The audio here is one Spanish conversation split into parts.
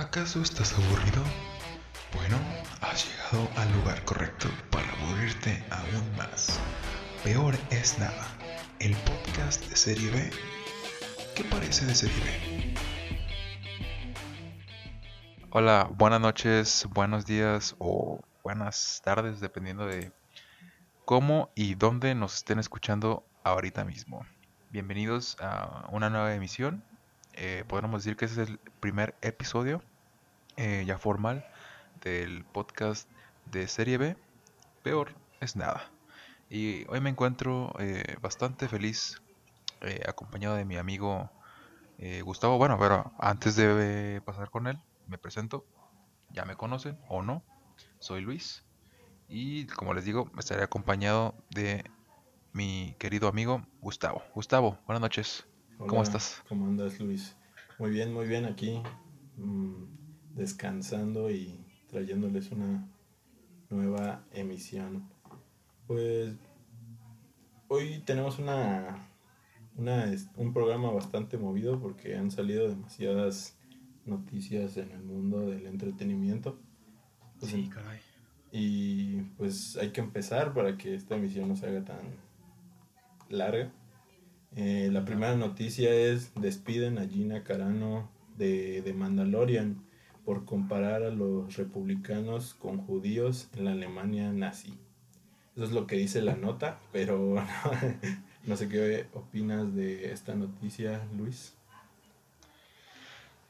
¿Acaso estás aburrido? Bueno, has llegado al lugar correcto para aburrirte aún más. Peor es nada, el podcast de Serie B. ¿Qué parece de Serie B? Hola, buenas noches, buenos días o buenas tardes, dependiendo de cómo y dónde nos estén escuchando ahorita mismo. Bienvenidos a una nueva emisión. Eh, podríamos decir que es el primer episodio eh, ya formal del podcast de Serie B. Peor es nada. Y hoy me encuentro eh, bastante feliz eh, acompañado de mi amigo eh, Gustavo. Bueno, pero antes de pasar con él, me presento. Ya me conocen o no. Soy Luis. Y como les digo, estaré acompañado de mi querido amigo Gustavo. Gustavo, buenas noches. ¿Cómo estás? ¿Cómo andas, Luis? Muy bien, muy bien aquí, mm, descansando y trayéndoles una nueva emisión. Pues hoy tenemos una, una, un programa bastante movido porque han salido demasiadas noticias en el mundo del entretenimiento. Pues, en- caray. y pues hay que empezar para que esta emisión no se haga tan larga. Eh, la primera noticia es despiden a Gina Carano de, de Mandalorian por comparar a los republicanos con judíos en la Alemania nazi. Eso es lo que dice la nota, pero no sé qué opinas de esta noticia, Luis.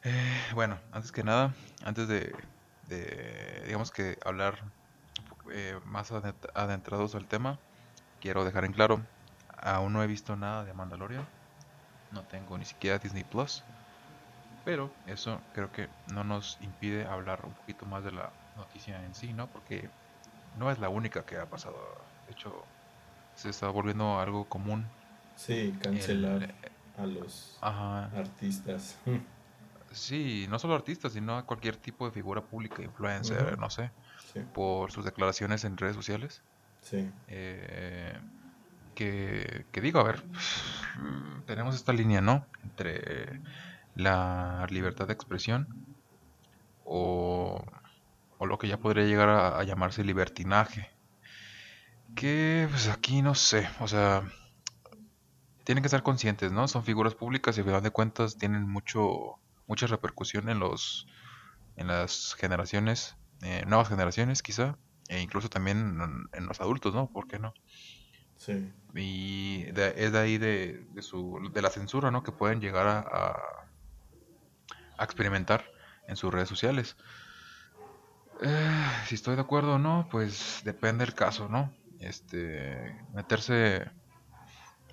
Eh, bueno, antes que nada, antes de, de, digamos que hablar eh, más adent- adentrados al tema, quiero dejar en claro, aún no he visto nada de Mandalorian, no tengo ni siquiera Disney Plus, pero eso creo que no nos impide hablar un poquito más de la noticia en sí, ¿no? Porque no es la única que ha pasado, de hecho se está volviendo algo común. Sí, el- cancelar a los ajá, artistas. Sí, no solo artistas, sino a cualquier tipo de figura pública, influencer, no sé, Sí, por sus declaraciones en redes sociales. sí, eh, que, que digo, a ver, tenemos esta línea, ¿no? Entre la libertad de expresión o, o lo que ya podría llegar a, a llamarse libertinaje. Que pues aquí no sé, o sea, tienen que ser conscientes, ¿no? Son figuras públicas y al final de cuentas tienen mucho mucha repercusión en los en las generaciones, eh, nuevas generaciones quizá, e incluso también en, en los adultos, ¿no? ¿Por qué no? sí. Y de- es de ahí de, de su, de la censura, ¿no? Que pueden llegar a, a- experimentar en sus redes sociales. Eh, si estoy de acuerdo o no, pues depende del caso, ¿no? Este, meterse,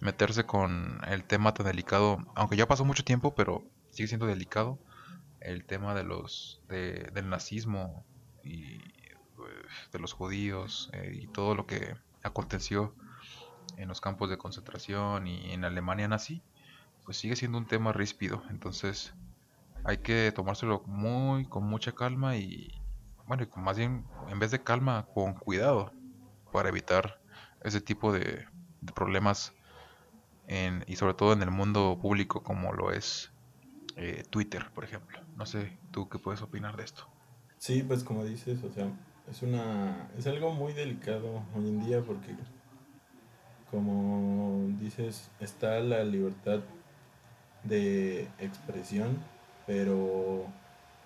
meterse con el tema tan delicado, aunque ya pasó mucho tiempo, pero sigue siendo delicado, el tema de los, de- del nazismo y pues, de los judíos eh, y todo lo que aconteció en los campos de concentración y en Alemania nazi, pues sigue siendo un tema ríspido. Entonces hay que tomárselo muy con mucha calma y, bueno, y con más bien, en vez de calma, con cuidado para evitar ese tipo de, problemas en, y sobre todo en el mundo público como lo es eh, Twitter, por ejemplo. No sé, ¿tú qué puedes opinar de esto? Sí, pues como dices, o sea, es una es algo muy delicado hoy en día porque como dices, está la libertad de expresión, pero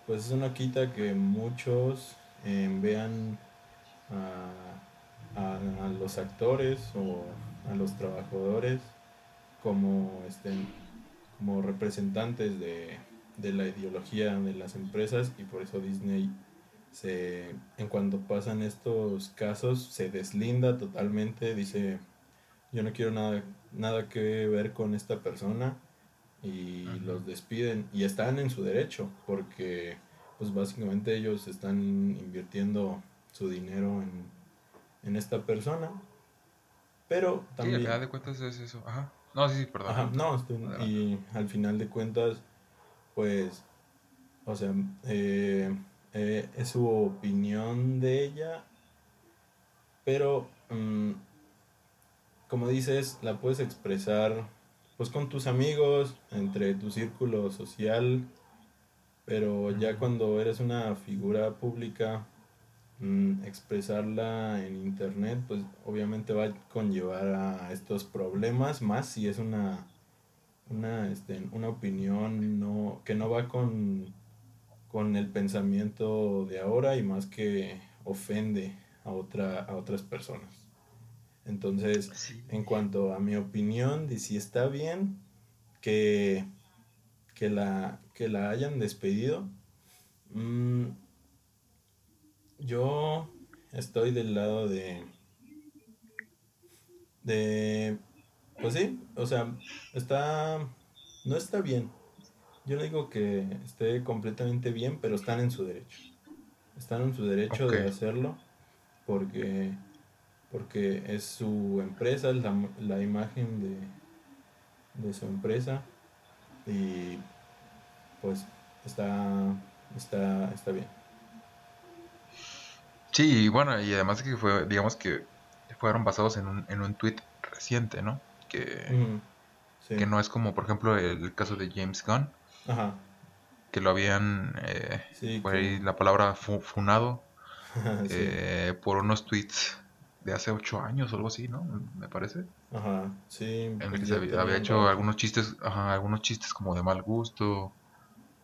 pues eso no quita que muchos eh, vean a, los actores o a los trabajadores como este como representantes de, de la ideología de las empresas y por eso Disney se en cuanto pasan estos casos se deslinda totalmente dice yo no quiero nada nada que ver con esta persona y los despiden y están en su derecho porque pues básicamente ellos están invirtiendo su dinero en, en esta persona pero Sí, al también final de cuentas es eso. Ajá. No, sí, sí, perdón. Ajá, no, estoy- Adelante. y al final de cuentas, pues, o sea, eh, eh, es su opinión de ella, pero, mm, como dices, la puedes expresar, pues, con tus amigos, entre tu círculo social, Pero ya cuando eres una figura pública, mm, expresarla en internet, pues obviamente va a conllevar a estos problemas, más si es una, una, este, una opinión no, que no va con, con el pensamiento de ahora y más que ofende a, otra, a otras personas. Entonces, en cuanto a mi opinión de si está bien que, que, la, que la hayan despedido, mm, yo estoy del lado de... De... Pues sí, o sea, está... No está bien. Yo no digo que esté completamente bien, pero están en su derecho. Están en su derecho de hacerlo porque porque es su empresa, la, la imagen de, de, su empresa y pues está, está, está bien. Sí, y bueno, y además que fue, digamos que fueron basados en un, en un tweet reciente, ¿no? Que, que no es como, por ejemplo, el caso de James Gunn, Ajá. que lo habían, eh, por ahí la palabra funado, eh, por unos tweets de hace ocho años o algo así, ¿no? Me parece. Ajá, sí. En el que se había, hecho algunos chistes, ajá, algunos chistes como de mal gusto,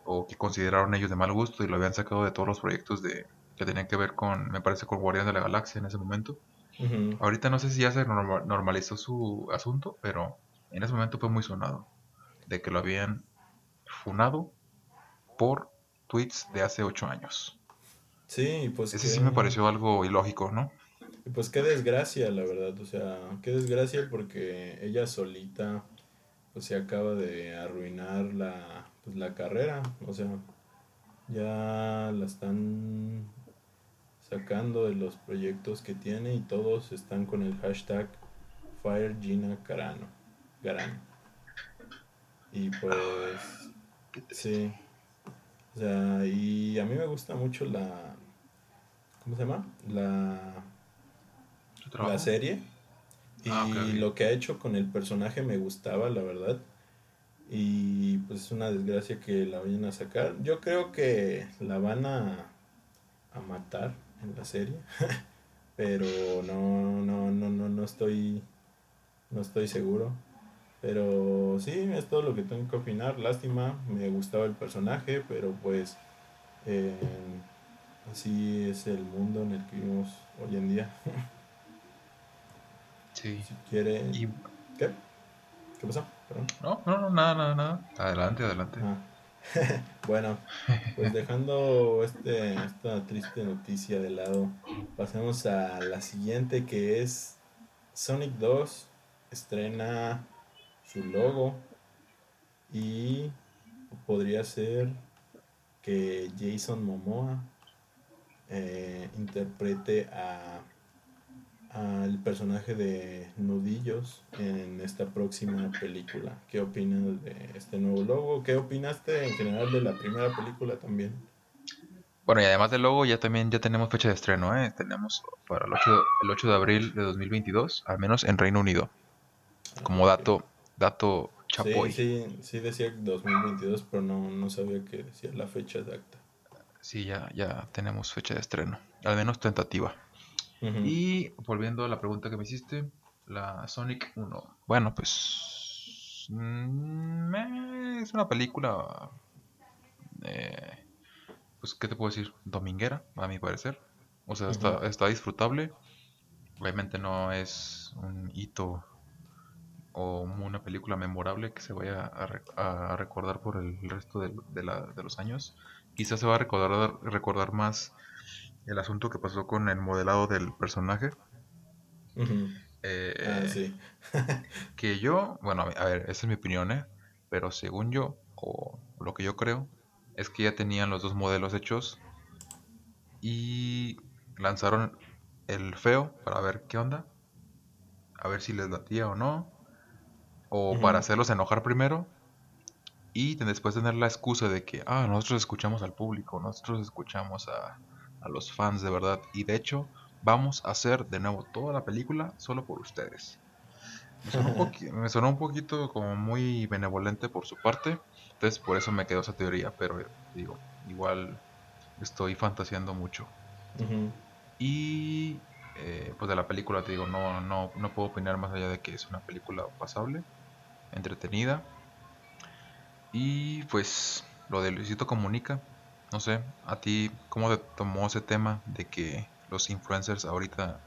o que consideraron ellos de mal gusto y lo habían sacado de todos los proyectos de que tenían que ver con, me parece, con Guardián de la Galaxia en ese momento. Ahorita no sé si ya se normalizó su asunto, pero en ese momento fue muy sonado de que lo habían funado por tweets de hace ocho años. Sí, pues. Ese sí me pareció algo ilógico, ¿no? Pues qué desgracia, la verdad, o sea, qué desgracia porque ella solita pues se acaba de arruinar la, pues, la carrera, o sea, ya la están sacando de los proyectos que tiene y todos están con el hashtag Fire Gina Carano, Garano. Y pues, sí, o sea, y a mí me gusta mucho la, ¿cómo se llama? La la serie. Ah, y lo que ha hecho con el personaje me gustaba, la verdad. Y pues es una desgracia que la vayan a sacar. Yo creo que la van a, a matar en la serie. pero no, no, no, no, no estoy. No estoy seguro. Pero sí, es todo lo que tengo que opinar. Lástima, me gustaba el personaje, pero pues eh, así es el mundo en el que vivimos hoy en día. Sí. Si quiere. ¿Qué? ¿Qué pasó? No, no, no, nada, nada, nada. Adelante, adelante. Ah. bueno, pues dejando este, esta triste noticia de lado, pasemos a la siguiente que es Sonic 2 estrena su logo y podría ser que Jason Momoa eh, interprete a al personaje de Nudillos en esta próxima película. ¿Qué opinas de este nuevo logo? ¿Qué opinaste en general de la primera película también? Bueno, y además del logo ya también ya tenemos fecha de estreno, ¿eh? Tenemos para el 8, el 8 de abril de 2022, al menos en Reino Unido. Como dato, dato chapoy. Sí, sí, sí decía 2022, pero no, no sabía que decía la fecha exacta. Sí, ya, ya tenemos fecha de estreno, al menos tentativa. Y volviendo a la pregunta que me hiciste, la Sonic 1. Bueno, pues. Mm, es una película. Eh, pues, ¿qué te puedo decir? Dominguera, a mi parecer. O sea, está, está disfrutable. Obviamente no es un hito o una película memorable que se vaya a, recordar por el resto de, de, los años. Quizás se va a recordar, recordar más el asunto que pasó con el modelado del personaje. Eh, ah, sí. que yo, bueno, a ver, esa es mi opinión, ¿eh? Pero según yo, o lo que yo creo, es que ya tenían los dos modelos hechos y lanzaron el feo para ver qué onda, a ver si les latía o no, o para hacerlos enojar primero y después tener la excusa de que, ah, nosotros escuchamos al público, nosotros escuchamos a, a los fans de verdad. Y de hecho, vamos a hacer de nuevo toda la película solo por ustedes. Me sonó, un, poquito como muy benevolente por su parte. Entonces por eso me quedó esa teoría. Pero digo, igual estoy fantaseando mucho. Y eh, pues de la película te digo, no, no, no puedo opinar más allá de que es una película pasable, entretenida. Y pues lo de Luisito Comunica, no sé, a ti, ¿cómo te tomó ese tema de que los influencers ahorita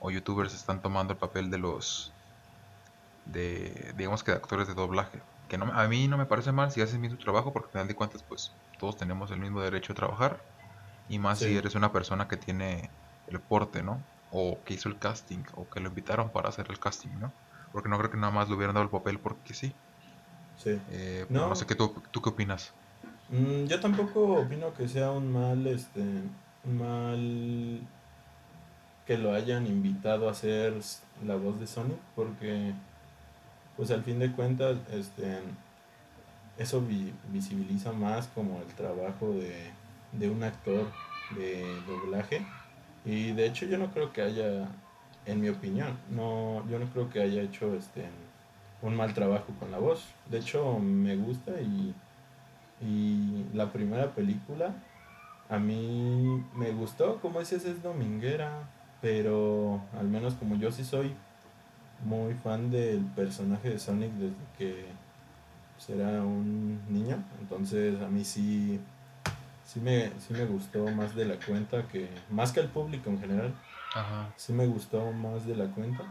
o youtubers están tomando el papel de los, de, digamos que de actores de doblaje? Que no, a mí no me parece mal si hacen bien su trabajo porque al final de cuentas pues todos tenemos el mismo derecho a trabajar y más si eres una persona que tiene el porte, ¿no? O que hizo el casting o que lo invitaron para hacer el casting, ¿no? Porque no creo que nada más le hubieran dado el papel porque sí. Sí. Eh, no. No. sé qué tú, tú qué opinas. Mm, yo tampoco opino que sea un mal, este, mal que lo hayan invitado a hacer la voz de Sonic, porque, pues al fin de cuentas, este, eso vi- visibiliza más como el trabajo de, de un actor de doblaje. Y de hecho yo no creo que haya, en mi opinión, no, yo no creo que haya hecho este un mal trabajo con la voz. De hecho me gusta y y la primera película, a mí me gustó, como dices, es dominguera, pero al menos como yo sí soy muy fan del personaje de Sonic desde que pues, era un niño, entonces a mí sí, sí, me, sí me gustó más de la cuenta que, más que el público en general, Ajá. sí me gustó más de la cuenta.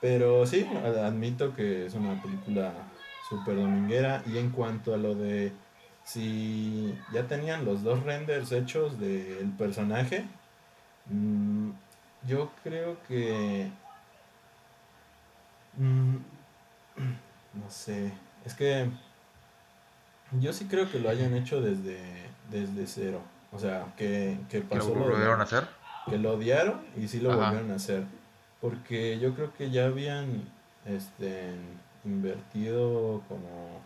Pero sí, ad- admito que es una película súper dominguera. Y en cuanto a lo de si ya tenían los dos renders hechos del personaje, mm, yo creo que... mm, no sé, es que yo sí creo que lo hayan hecho desde, desde cero. O sea, que, que ¿Que lo pasó lo volvieron a hacer? que lo odiaron y sí lo Ajá. volvieron a hacer. Porque yo creo que ya habían este, invertido como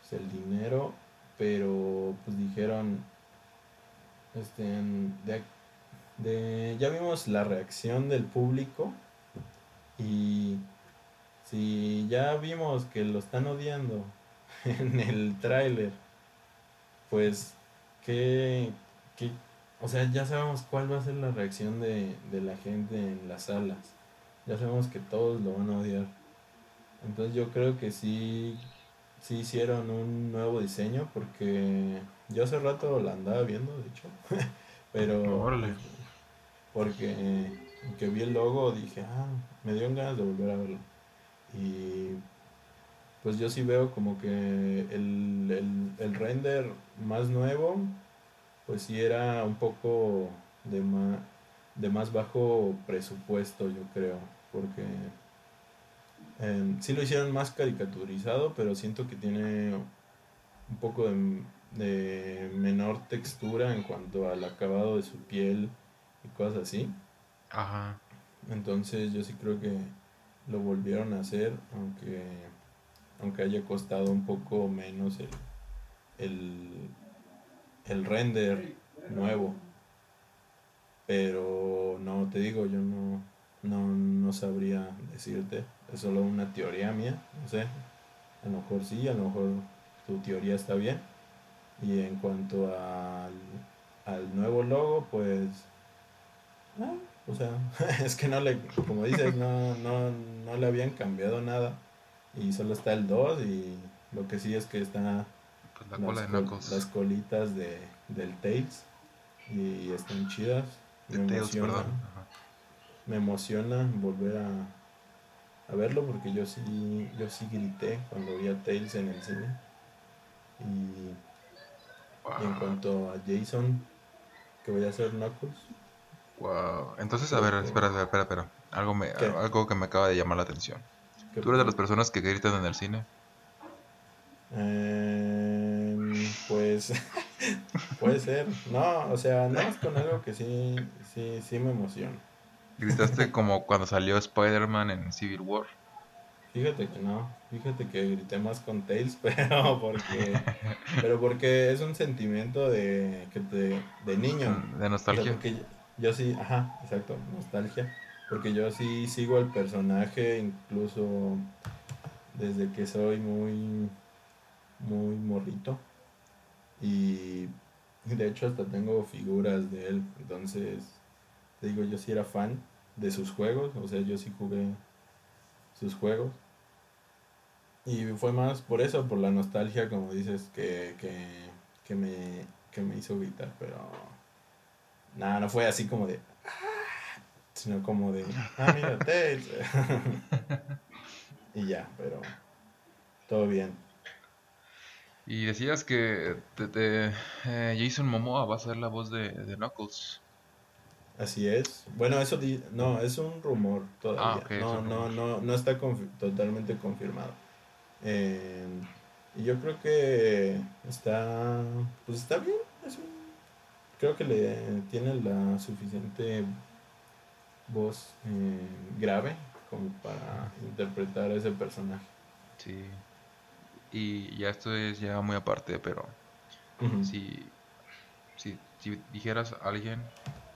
pues, el dinero, pero pues dijeron, este, ya vimos la reacción del público y si ya vimos que lo están odiando en el tráiler, pues ¿qué, qué o sea, ya sabemos cuál va a ser la reacción de, de la gente en las salas. Ya sabemos que todos lo van a odiar. Entonces yo creo que sí, sí hicieron un nuevo diseño porque yo hace rato la andaba viendo, de hecho. Pero Órale. porque que vi el logo dije, ah, me dio ganas de volver a verlo. Y pues yo sí veo como que el, el, el render más nuevo pues sí era un poco de más, de más bajo presupuesto, yo creo, porque eh, sí lo hicieron más caricaturizado, pero siento que tiene un poco de, de menor textura en cuanto al acabado de su piel y cosas así. Ajá. Entonces yo sí creo que lo volvieron a hacer, aunque, aunque haya costado un poco menos el, el, el render nuevo. Pero no, te digo, yo no, no, no sabría decirte. Es solo una teoría mía, no sé. A lo mejor sí, a lo mejor tu teoría está bien. Y en cuanto al, al nuevo logo, pues... o sea, es que no le, como dices, no, no, no le habían cambiado nada. Y solo está el 2 y lo que sí es que está la cola de las, col- las colitas de, del Tails y están chidas. De Me Tails, emociona, me emociona volver a, a verlo porque yo sí, yo sí grité cuando vi a Tails en el cine. Y, y en cuanto a Jason, que voy a hacer Knuckles, Wow. Entonces, a ver, espera, espera, espera, espera. Algo, me, ¿Qué? algo que me acaba de llamar la atención. ¿qué ¿Tú eres de las personas que gritan en el cine? Em, pues puede ser. No, o sea, no es con algo que sí, sí, sí me emociona. ¿Gritaste como cuando salió Spider-Man en Civil War? Fíjate que no, fíjate que grité más con Tails, pero porque, pero porque es un sentimiento de, que te- de niño. De nostalgia. Porque yo, yo sí, ajá, exacto, nostalgia. Porque yo sí sigo al personaje incluso desde que soy muy, muy morrito. Y De hecho, hasta tengo figuras de él. Entonces, te digo, yo sí era fan de sus juegos. O sea, yo sí jugué sus juegos. Y fue más por eso, por la nostalgia, como dices, que, que, que, me, que me hizo gritar. Pero nada, no fue así como de... "Ah", Sino como de... Ah, mira, Tails". y ya, pero todo bien. Y decías que te- te- eh, Jason Momoa va a ser la voz de, de Knuckles. Así es. Bueno, eso no, es un rumor todavía. Ah, no, no, no, no está confi- totalmente confirmado. Eh, y yo creo que está, pues está bien. es un- creo que le tiene la suficiente voz eh, grave como para interpretar a ese personaje. Sí. Y ya esto es ya muy aparte, pero si, si, si dijeras a alguien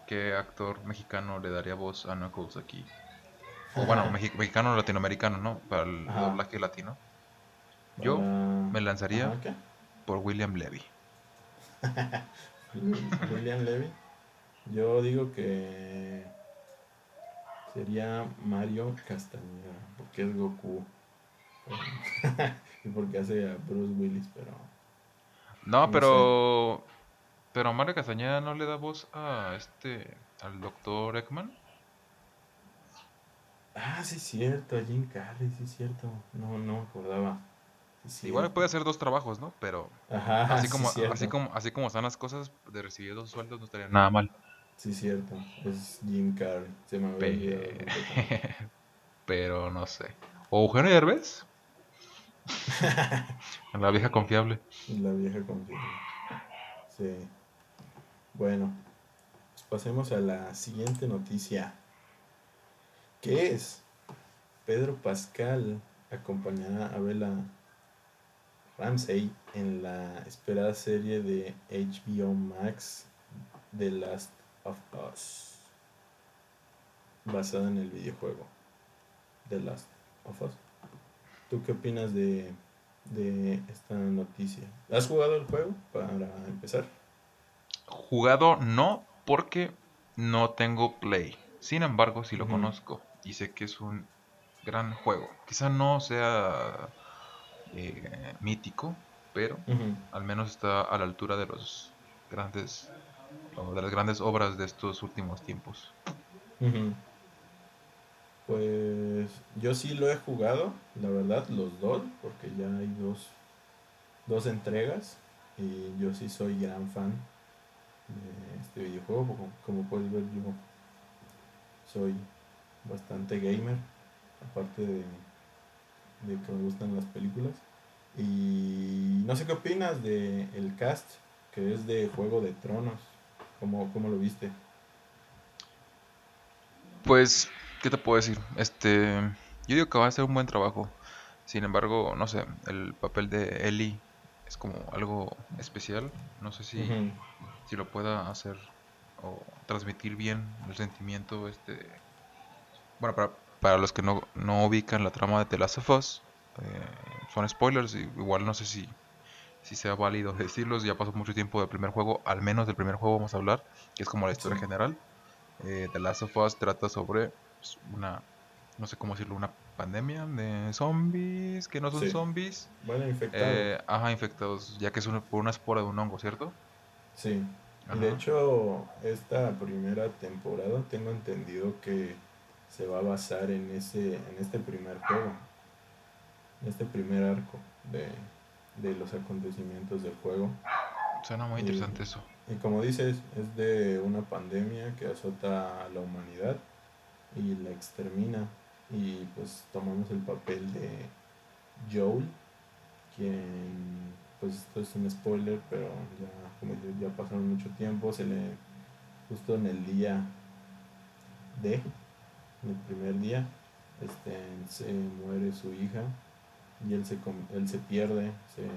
qué actor mexicano le daría voz a Knuckles aquí. O bueno, mexi- mexicano o latinoamericano, ¿no? Para el Ajá. doblaje latino. Yo Para- me lanzaría por William Levy. William Levy. Yo digo que sería Mario Castañeda, porque es Goku. y porque hace a Bruce Willis, pero No, No pero. Pero Mario Castañeda no le da voz a este. al doctor Ekman. ah, sí es cierto, a Jim Carrey, sí es cierto. No, no me acordaba. Sí Igual puede hacer dos trabajos, ¿no? Pero Ajá, así sí como, así como, así como están las cosas, de recibir dos sueldos no estaría nada mal. Sí es cierto, es Jim Carrey. Se me Pe-. Pero no sé. ¿O Eugenio Derbez? La vieja confiable. La vieja confiable. Sí. Bueno, pues pasemos a la siguiente noticia. ¿Qué es? Pedro Pascal acompañará a Bella Ramsey en la esperada serie de HBO Max The Last of Us, basada en el videojuego The Last of Us. ¿Tú qué opinas de, de esta noticia? ¿Has jugado el juego para empezar? Jugado no, porque no tengo Play. Sin embargo, sí lo conozco y sé que es un gran juego. Quizá no sea eh, mítico, pero al menos está a la altura de los grandes o de las grandes obras de estos últimos tiempos. Pues yo sí lo he jugado, la verdad, los dos, porque ya hay dos, dos entregas y yo sí soy gran fan de este videojuego. Como, puedes ver, yo soy bastante gamer, aparte de, de que me gustan las películas. Y no sé qué opinas de el cast, que es de Juego de Tronos. ¿Cómo, cómo lo viste? Pues, ¿qué te puedo decir? Este, yo digo que va a ser un buen trabajo. Sin embargo, no sé, el papel de Ellie es como algo especial. No sé si, si lo pueda hacer o transmitir bien el sentimiento. Este, bueno, para, para los que no, no ubican la trama de The Last of Us, eh, son spoilers. y Igual no sé si, si sea válido decirlos. Ya pasó mucho tiempo del primer juego, al menos del primer juego vamos a hablar, que es como la historia Sí. general. Eh, The Last of Us trata sobre pues, una, no sé cómo decirlo, una pandemia de zombies que no son Sí. zombies. Bueno, infectado. Eh, ajá, infectados, ya que es una- por una espora de un hongo, ¿cierto? Sí. Y de Ajá. hecho, esta primera temporada tengo entendido que se va a basar en ese, en este primer juego, en este primer arco de, de los acontecimientos del juego. Suena muy interesante eso. Y como dices, es de una pandemia que azota a la humanidad y la extermina. Y pues tomamos el papel de Joel, quien, pues esto es un spoiler, pero ya, como ya pasaron mucho tiempo, se le, justo en el día de, en el primer día, este, se muere su hija y él se, él se pierde, se,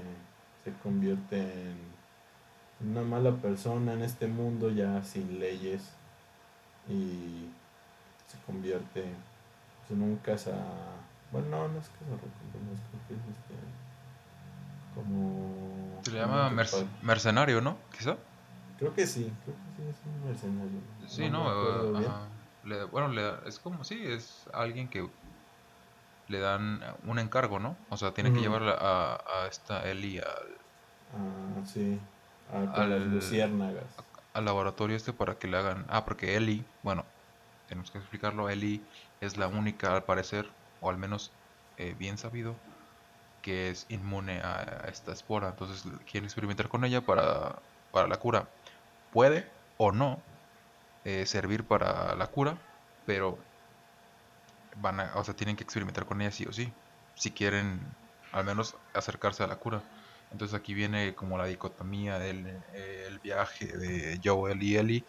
se convierte en una mala persona en este mundo ya sin leyes y se convierte en un caza bueno no no es caza recompensas creo que es este como Se le llama merc- mercenario, ¿no? Quizá. Creo que sí, creo que sí es un mercenario. Sí, no, ajá. Le- bueno, le da- es como, sí, es alguien que le dan un encargo, ¿no? O sea, tiene que llevar a, a esta Ellie al, Ah, sí. Ah, con las Al- luciérnagas. al laboratorio este para que le hagan... Ah, porque Ellie, bueno, tenemos que explicarlo, Ellie es la única, al parecer, o al menos eh, bien sabido, que es inmune a, esta espora. Entonces quieren experimentar con ella para, para la cura. Puede o no eh, servir para la cura, pero van a, o sea, tienen que experimentar con ella sí o sí, si quieren al menos acercarse a la cura. Entonces aquí viene como la dicotomía del eh, el viaje de Joel y Ellie,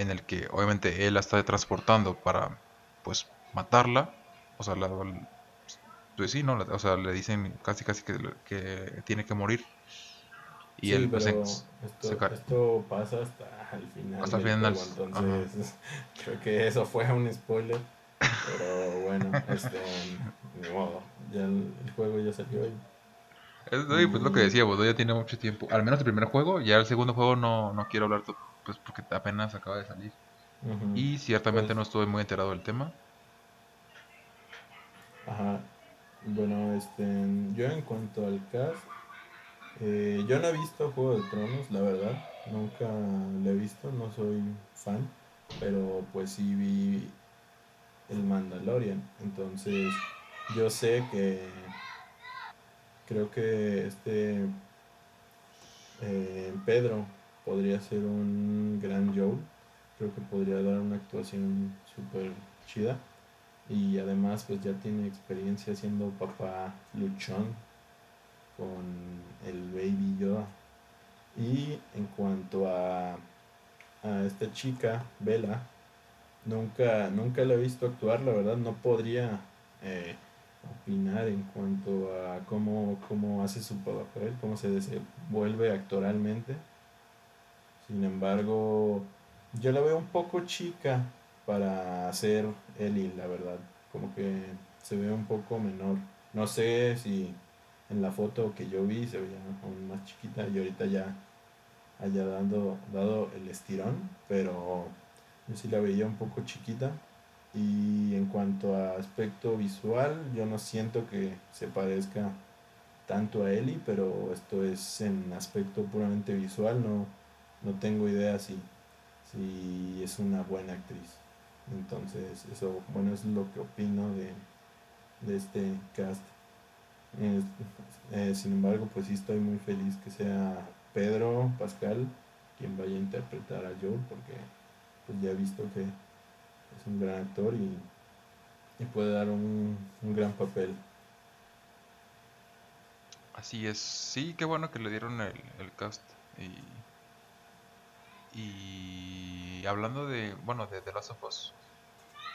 en el que obviamente él la está transportando para pues matarla, o sea, la, pues sí, ¿no? La- O sea, le dicen casi casi que, que tiene que morir. Y sí, él pues, pero se- esto, se esto pasa hasta el final. Hasta el final, juego, entonces, creo que eso fue un spoiler. Pero bueno, este, ni modo. Ya el, el juego ya salió y Es pues lo que Mm. decíamos, ya tiene mucho tiempo. Al menos el primer juego, ya el segundo juego no, no quiero hablar, pues porque apenas acaba de salir. Y ciertamente Pues- no estuve muy enterado del tema. Ajá. Bueno, este, yo en cuanto al cast, eh, yo no he visto Juego de Tronos, la verdad, nunca lo he visto, no soy fan, pero pues sí vi el Mandalorian, entonces yo sé que creo que este eh, Pedro podría ser un gran Joel, creo que podría dar una actuación súper chida. Y además pues ya tiene experiencia siendo papá luchón con el Baby Yoda. Y en cuanto a, a esta chica, Bella, nunca, nunca la he visto actuar, la verdad no podría eh, opinar en cuanto a cómo, cómo hace su papel, cómo se desenvuelve actoralmente. Sin embargo, yo la veo un poco chica para hacer Ellie, la verdad. Como que se ve un poco menor. No sé si en la foto que yo vi se veía aún más chiquita y ahorita ya haya dado, dado el estirón, pero yo sí la veía un poco chiquita. Y en cuanto a aspecto visual, yo no siento que se parezca tanto a Ellie, pero esto es en aspecto puramente visual, no, no tengo idea si, si es una buena actriz. Entonces, eso, bueno, es lo que opino de, de este cast. Eh, sin embargo, pues sí estoy muy feliz que sea Pedro Pascal quien vaya a interpretar a Joel, porque pues ya he visto que es un gran actor y, y puede dar un, un gran papel. Así es. Sí, qué bueno que le dieron el, el cast. Y hablando de, bueno, de The Last of Us.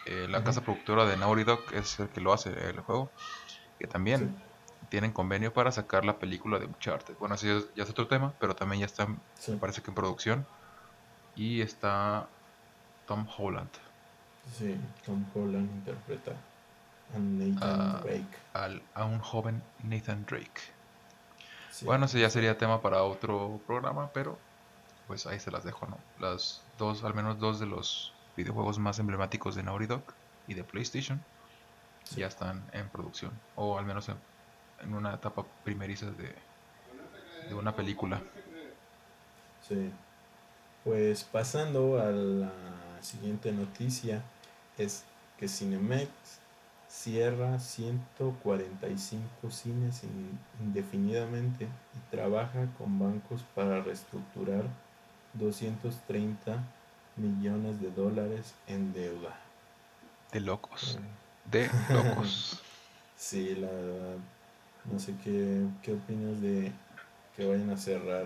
eh, la casa productora de Naughty Dog es el que lo hace el juego. Que también Sí. tienen convenio para sacar la película de Uncharted. Bueno, así es, ya es otro tema, pero también ya está, Sí. me parece que en producción. Y está Tom Holland. Sí, Tom Holland interpreta a Nathan Ah, Drake. Al, a un joven Nathan Drake. Sí. Bueno, ese ya sería tema para otro programa, pero pues ahí se las dejo, ¿no? Las dos, al menos dos de los videojuegos más emblemáticos de Naughty Dog y de PlayStation Sí. ya están en producción, o al menos en, en una etapa primeriza de, de una película. Sí. Pues pasando a la siguiente noticia, es que Cinemex cierra 145 cines in- indefinidamente y trabaja con bancos para reestructurar 230 millones de dólares en deuda. De locos, Eh, de locos. Sí, la verdad, no sé qué, qué opinas de que vayan a cerrar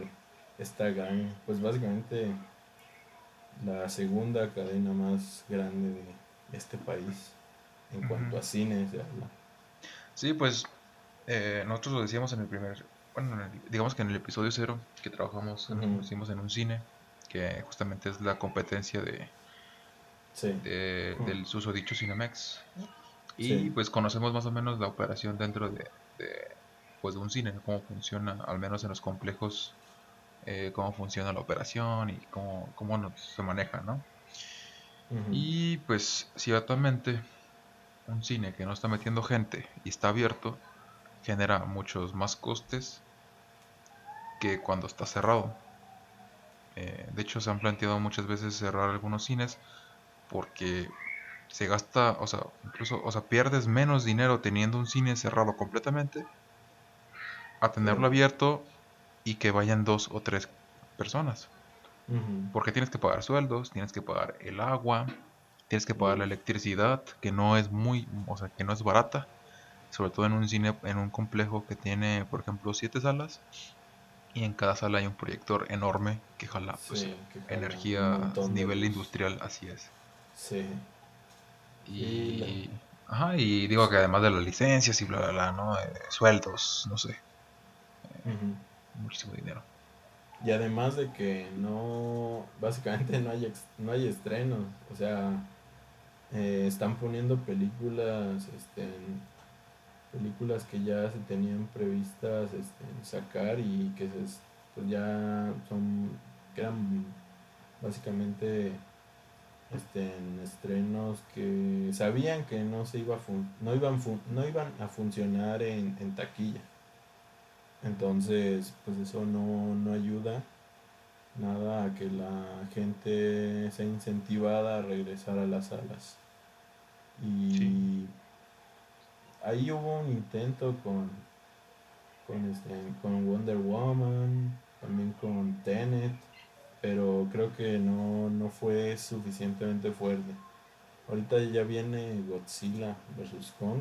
esta gran, pues básicamente la segunda cadena más grande de este país en cuanto a cine se habla. Sí, pues eh, nosotros lo decíamos en el primer, bueno, en el- digamos que en el episodio cero que trabajamos, hicimos en un cine, que justamente es la competencia de, Sí, de- del susodicho Cinemex. Y Sí. pues conocemos más o menos la operación dentro de, de, pues, de un cine, cómo funciona, al menos en los complejos eh, cómo funciona la operación y cómo, cómo se maneja, ¿no? Y pues si actualmente un cine que no está metiendo gente y está abierto, genera muchos más costes que cuando está cerrado. Eh, de hecho, se han planteado muchas veces cerrar algunos cines porque se gasta, o sea, incluso, o sea, pierdes menos dinero teniendo un cine cerrado completamente a tenerlo abierto y que vayan dos o tres personas. Porque tienes que pagar sueldos, tienes que pagar el agua, tienes que pagar la electricidad, que no es muy, o sea, que no es barata. Sobre todo en un cine, en un complejo que tiene, por ejemplo, siete salas. Y en cada sala hay un proyector enorme que jala pues, Sí, que jala energía de nivel industrial, así es. Sí. Y, Y ajá, y digo que además de las licencias y bla, bla, bla, ¿no? Eh, sueldos, no sé, Ujú. muchísimo dinero. Y además de que no, básicamente no hay, ex- no hay estrenos, o sea, eh, están poniendo películas, este, en- películas que ya se tenían previstas este, sacar y que se, es- pues ya son, eran básicamente este, en estrenos que sabían que no se iba a fun- no iban no iban a funcionar en, taquilla. Entonces, pues eso no, no ayuda nada a que la gente sea incentivada a regresar a las salas. Y. ahí hubo un intento con, con, este, con Wonder Woman, también con Tenet, pero creo que no, no fue suficientemente fuerte. Ahorita ya viene Godzilla vs. Kong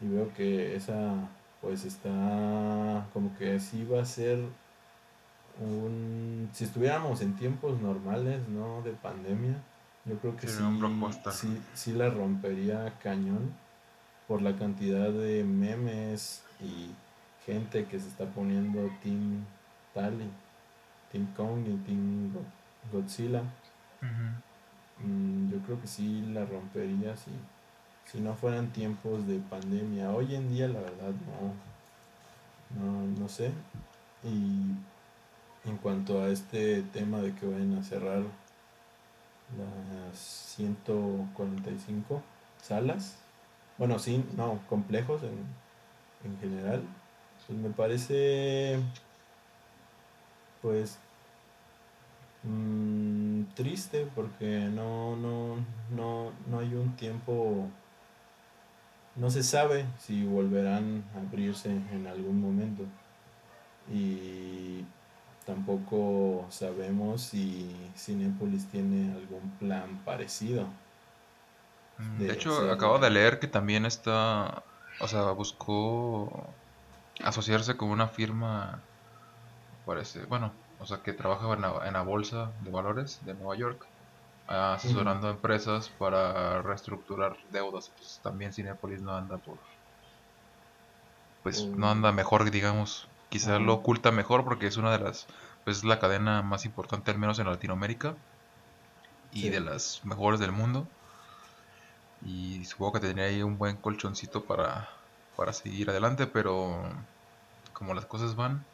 y veo que esa pues está como que sí va a ser un... Si estuviéramos en tiempos normales, no de pandemia, yo creo que sí, sí, sí la rompería cañón por la cantidad de memes y gente que se está poniendo Team Tally, Team Kong y Team Go- Godzilla. Mm, yo creo que sí la rompería si, si no fueran tiempos de pandemia. Hoy en día la verdad no, no, no sé. Y en cuanto a este tema de que vayan a cerrar las 145 salas, bueno, sí, no, complejos en, en general, pues me parece pues mm, triste porque no, no, no, no hay un tiempo, no se sabe si volverán a abrirse en algún momento y tampoco sabemos si Cinepolis tiene algún plan parecido. De De hecho, acabo de leer que también está, o sea, buscó asociarse con una firma, parece, bueno, o sea, que trabaja en la, en la bolsa de valores de Nueva York, asesorando a empresas para reestructurar deudas. Pues también Cinepolis no anda por, pues no Mm. anda mejor, digamos. Quizá lo oculta mejor porque es una de las, pues es la cadena más importante al menos en Latinoamérica y Sí. de las mejores del mundo. Y supongo que tendría ahí un buen colchoncito para, para seguir adelante, pero como las cosas van,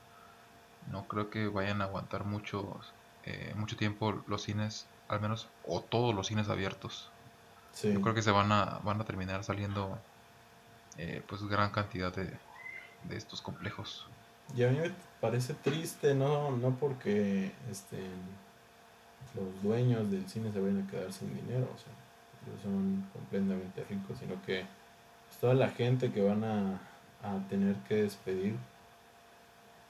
no creo que vayan a aguantar mucho, eh, mucho tiempo los cines, al menos, o todos los cines abiertos. Sí. Yo creo que se van a, van a terminar saliendo eh, pues gran cantidad de, de estos complejos. Y a mí me parece triste, no, no porque este, los dueños del cine se vayan a quedar sin dinero, o sea, son completamente ricos, sino que pues, toda la gente que van a, a tener que despedir,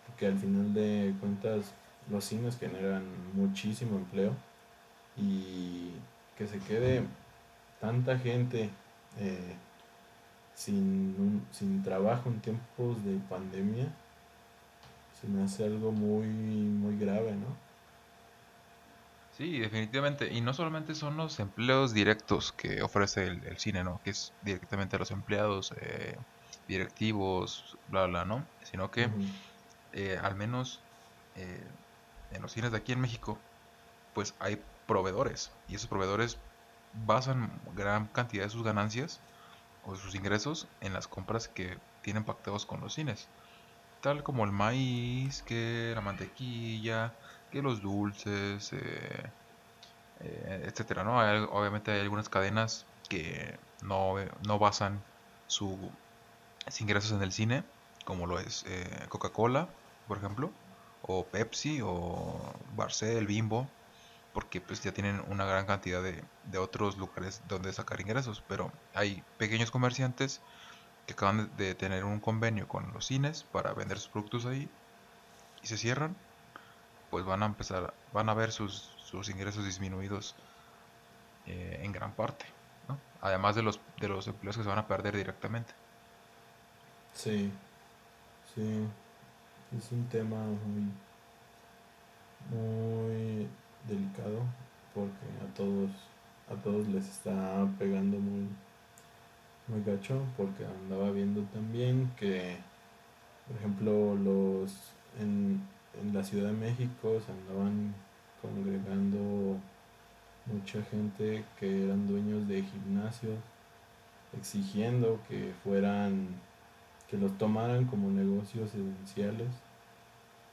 porque al final de cuentas los cines generan muchísimo empleo y que se quede tanta gente eh, sin, un- sin trabajo en tiempos de pandemia se me hace algo muy muy grave, ¿no? Sí, definitivamente. Y no solamente son los empleos directos que ofrece el, el cine, ¿no? Que es directamente a los empleados, eh, directivos, bla, bla, ¿no? Sino que eh, al menos eh, en los cines de aquí en México, pues hay proveedores. Y esos proveedores basan gran cantidad de sus ganancias o sus ingresos en las compras que tienen pactados con los cines. Tal como el maíz, que la mantequilla, que los dulces, eh, eh, etcétera, ¿no? obviamente hay algunas cadenas que no, no basan sus ingresos en el cine, como lo es eh, Coca-Cola, por ejemplo, o Pepsi, o Barcel, Bimbo, porque pues ya tienen una gran cantidad de, de otros lugares donde sacar ingresos, pero hay pequeños comerciantes que acaban de tener un convenio con los cines para vender sus productos ahí y se cierran, pues van a empezar, van a ver sus, sus ingresos disminuidos eh, en gran parte, además de los, de los empleos que se van a perder directamente. Sí, sí, es un tema muy, muy delicado porque a todos, a todos les está pegando muy, muy gacho porque andaba viendo también que, por ejemplo, los en, en la Ciudad de México se andaban congregando mucha gente que eran dueños de gimnasios exigiendo que fueran que los tomaran como negocios esenciales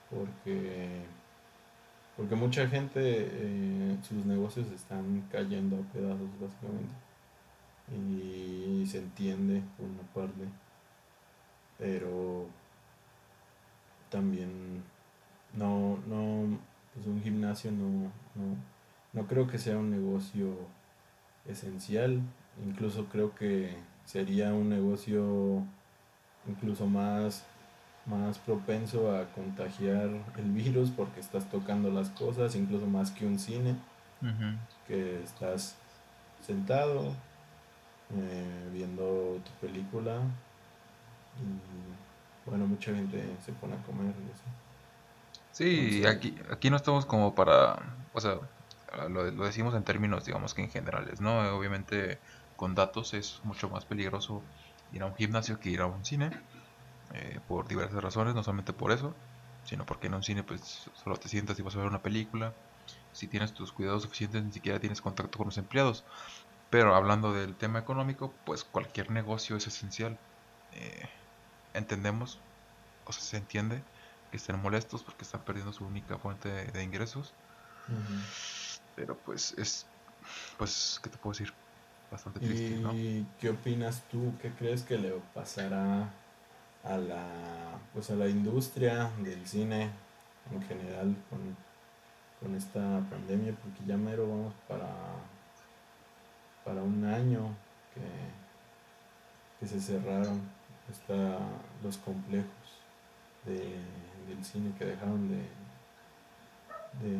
porque porque mucha gente eh, sus negocios están cayendo a pedazos básicamente. Y se entiende por una parte pero también no no pues un gimnasio no, no, creo que sea un negocio esencial, incluso creo que sería un negocio incluso más, más propenso a contagiar el virus porque estás tocando las cosas, incluso más que un cine, que estás sentado eh, viendo tu película y bueno, mucha gente se pone a comer. Sí, aquí, aquí no estamos como para, o sea, lo, decimos en términos, digamos que en generales, ¿no? Obviamente con datos es mucho más peligroso ir a un gimnasio que ir a un cine, eh, por diversas razones, no solamente por eso, sino porque en un cine pues solo te sientas y vas a ver una película, si tienes tus cuidados suficientes ni siquiera tienes contacto con los empleados. Pero hablando del tema económico, pues cualquier negocio es esencial. Eh, entendemos, o sea, se entiende estén molestos porque están perdiendo su única fuente de, ingresos. Pero pues es, pues, ¿qué te puedo decir? Bastante triste, ¿Y qué opinas tú? ¿Qué crees que le pasará a la, pues a la industria del cine en general con, con esta pandemia? Porque ya mero vamos para, para un año que, que se cerraron está, los complejos de del cine que dejaron de,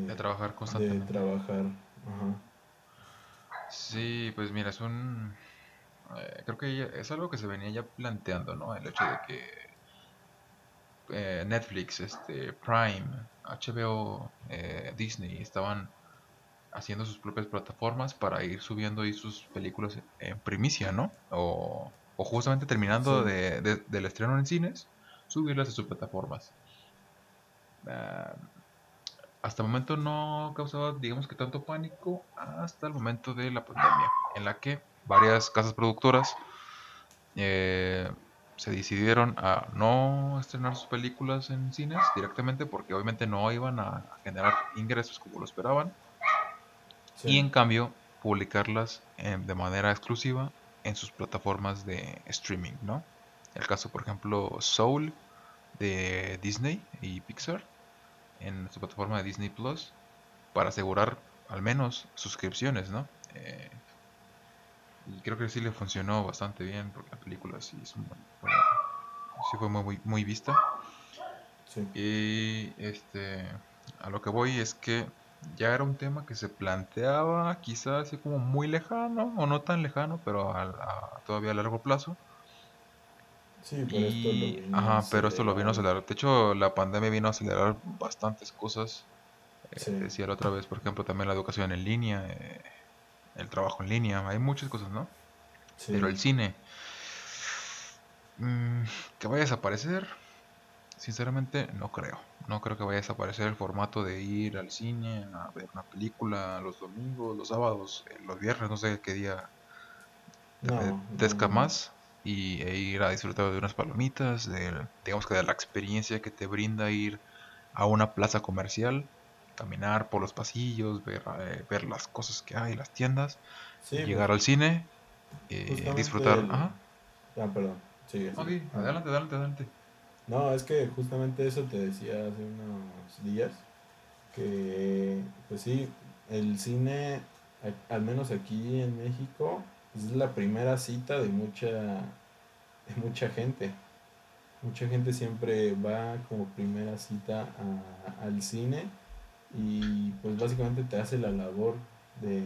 de, trabajar constantemente. De trabajar, ajá. Sí, pues mira, es un... Eh, creo que es algo que se venía ya planteando, ¿no? El hecho de que eh, Netflix, este, Prime, HBO, eh, Disney estaban haciendo sus propias plataformas para ir subiendo ahí sus películas en primicia, ¿no? O, o justamente terminando de, del estreno en cines, subirlas a sus plataformas. Ah, hasta el momento no causaba, digamos que tanto pánico, hasta el momento de la pandemia, en la que varias casas productoras eh, se decidieron a no estrenar sus películas en cines directamente porque obviamente no iban a generar ingresos como lo esperaban. Y en cambio publicarlas de manera exclusiva en sus plataformas de streaming, ¿no? El caso, por ejemplo, Soul de Disney y Pixar en su plataforma de Disney Plus para asegurar al menos suscripciones, ¿no? Eh, y creo que sí le funcionó bastante bien porque la película sí, fue muy, muy vista. Y este, a lo que voy es que ya era un tema que se planteaba quizás así como muy lejano o no tan lejano, pero todavía a largo plazo. Sí, pero esto lo vino Ajá, pero esto lo vino a acelerar. De hecho, la pandemia vino a acelerar bastantes cosas. Eh, decía la otra vez, por ejemplo, también la educación en línea, eh, el trabajo en línea, hay muchas cosas, ¿no? Pero el cine, mm, que vaya a desaparecer, sinceramente no creo. No creo que vaya a desaparecer el formato de ir al cine a ver una película los domingos, los sábados, eh, los viernes, no sé qué día no, más y, e ir a disfrutar de unas palomitas, de, digamos que de la experiencia que te brinda ir a una plaza comercial caminar por los pasillos, ver, eh, ver las cosas que hay, las tiendas, Sí, llegar al cine, eh, disfrutar. el- Ajá. Ah, perdón. Sigue. adelante, adelante, adelante. No, es que justamente eso te decía hace unos días, que pues sí, el cine, al menos aquí en México, es la primera cita de mucha, de mucha gente. Mucha gente siempre va como primera cita a- al cine y pues básicamente te hace la labor de,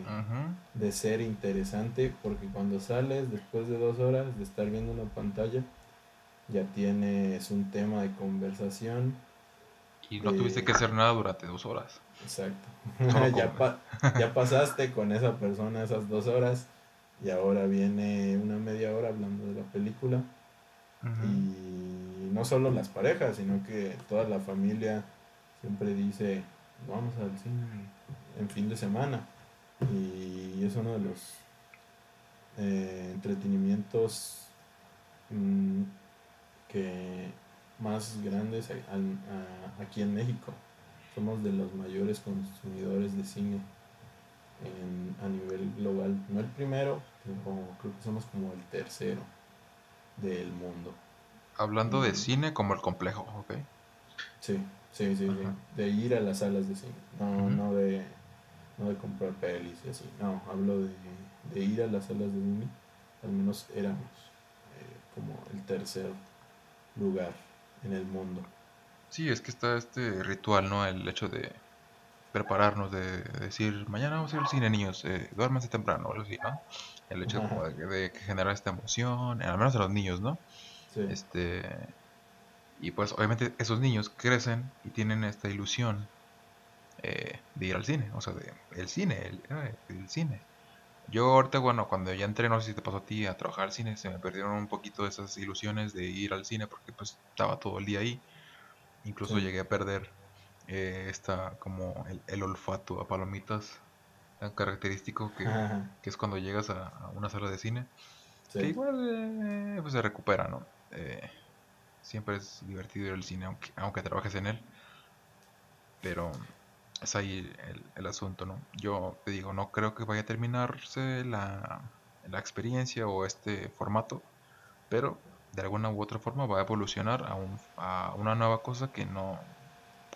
de ser interesante porque cuando sales después de dos horas de estar viendo una pantalla ya tienes un tema de conversación. Y no Eh, tuviste que hacer nada durante dos horas. exacto. Ya, pa- ya pasaste con esa persona esas dos horas y ahora viene una media hora hablando de la película. Y no solo las parejas sino que toda la familia siempre dice vamos al cine en fin de semana y es uno de los eh, entretenimientos mm, que más grandes a- al- a- aquí en México. Somos de los mayores consumidores de cine en- a nivel global no el primero pero creo que somos como el tercero del mundo Hablando de Ujú. cine como el complejo, ¿ok? Sí, sí, sí, sí. De ir a las salas de cine. No, no de no de comprar pelis y así. No, hablo de, de ir a las salas de cine. Al menos éramos eh, como el tercer lugar en el mundo. Sí, es que está este ritual, ¿no? El hecho de prepararnos, de decir, mañana vamos a ir al cine, niños, eh, duérmanse temprano, o algo así, ¿no? El hecho como de, de que generar esta emoción, al menos a los niños, ¿no? Sí, Este, y pues obviamente esos niños crecen y tienen esta ilusión eh, de ir al cine, o sea, de el cine, el, eh, el cine. Yo ahorita, bueno, cuando ya entré, no sé si te pasó a ti, a trabajar al cine, se me perdieron un poquito esas ilusiones de ir al cine porque pues estaba todo el día ahí. Incluso Sí. llegué a perder eh, esta, como el, el olfato a palomitas tan característico que, que es cuando llegas a, a una sala de cine sí. que igual eh, pues se recupera, ¿no? Eh, siempre es divertido ir al cine, aunque, aunque trabajes en él. Pero es ahí el, el asunto, ¿no? Yo te digo, no creo que vaya a terminarse la, la experiencia o este formato, pero de alguna u otra forma va a evolucionar a, un- a una nueva cosa que no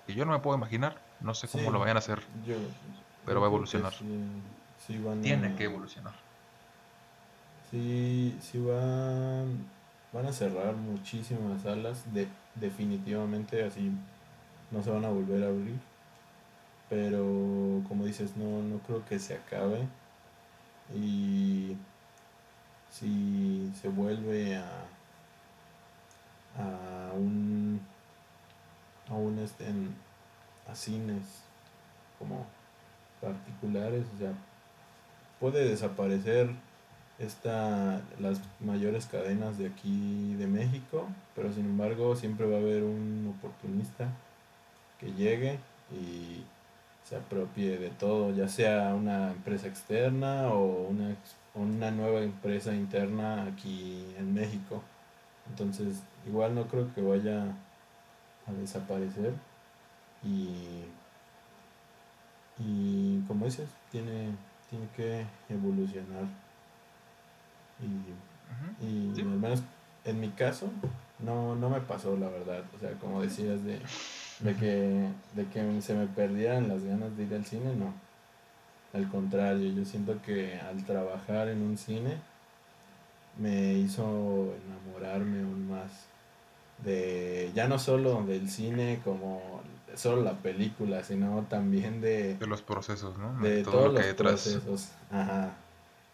que yo no me puedo imaginar. No sé cómo Sí. lo vayan a hacer. Yo- Pero yo va a evolucionar. Sí, sí van Tiene a- que evolucionar. Sí, sí van, van a cerrar muchísimas salas, de, definitivamente así no se van a volver a abrir. Pero como dices, no, no creo que se acabe. Y si se vuelve a, a un a un este en- a cines como particulares, o sea, puede desaparecer esta, las mayores cadenas de aquí de México, pero sin embargo siempre va a haber un oportunista que llegue y se apropie de todo, ya sea una empresa externa o una, una nueva empresa interna aquí en México. Entonces, igual no creo que vaya a desaparecer y, y como dices, tiene, tiene que evolucionar. Y, y Sí. al menos en mi caso, no, no me pasó la verdad. O sea, como decías de, de que, de que se me perdieran las ganas de ir al cine, no. Al contrario, yo siento que al trabajar en un cine me hizo enamorarme aún más de ya no solo del cine como solo la película, sino también de, De los procesos, ¿no? de todo todos lo que los hay detrás. procesos. Ajá.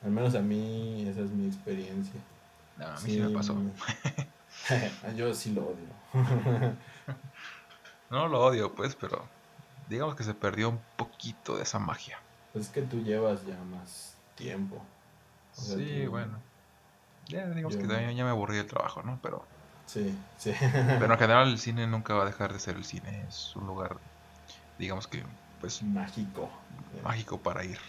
Al menos a mí esa es mi experiencia. No, a mí sí, me pasó. Yo sí lo odio. No lo odio, pues, pero digamos que se perdió un poquito de esa magia. Pues es que tú llevas ya más tiempo. O sea, sí, tú- bueno. Ya digamos yo que también ya me aburrí del trabajo, ¿no? Pero, Sí, sí. pero en general el cine nunca va a dejar de ser el cine. Es un lugar, digamos que, pues, Mágico. mágico para ir.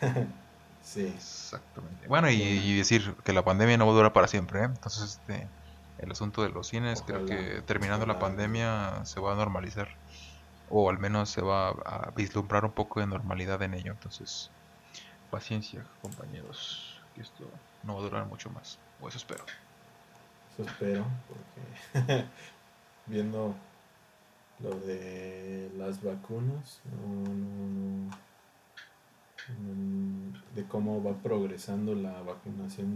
Sí. Exactamente. Bueno, y, y decir que la pandemia no va a durar para siempre, ¿eh? Entonces, este, el asunto de los cines, creo que terminando la pandemia se va a normalizar. O al menos se va a vislumbrar un poco de normalidad en ello. Entonces, paciencia, compañeros. Que esto no va a durar mucho más. O eso espero. Eso espero, porque viendo lo de las vacunas, de cómo va progresando la vacunación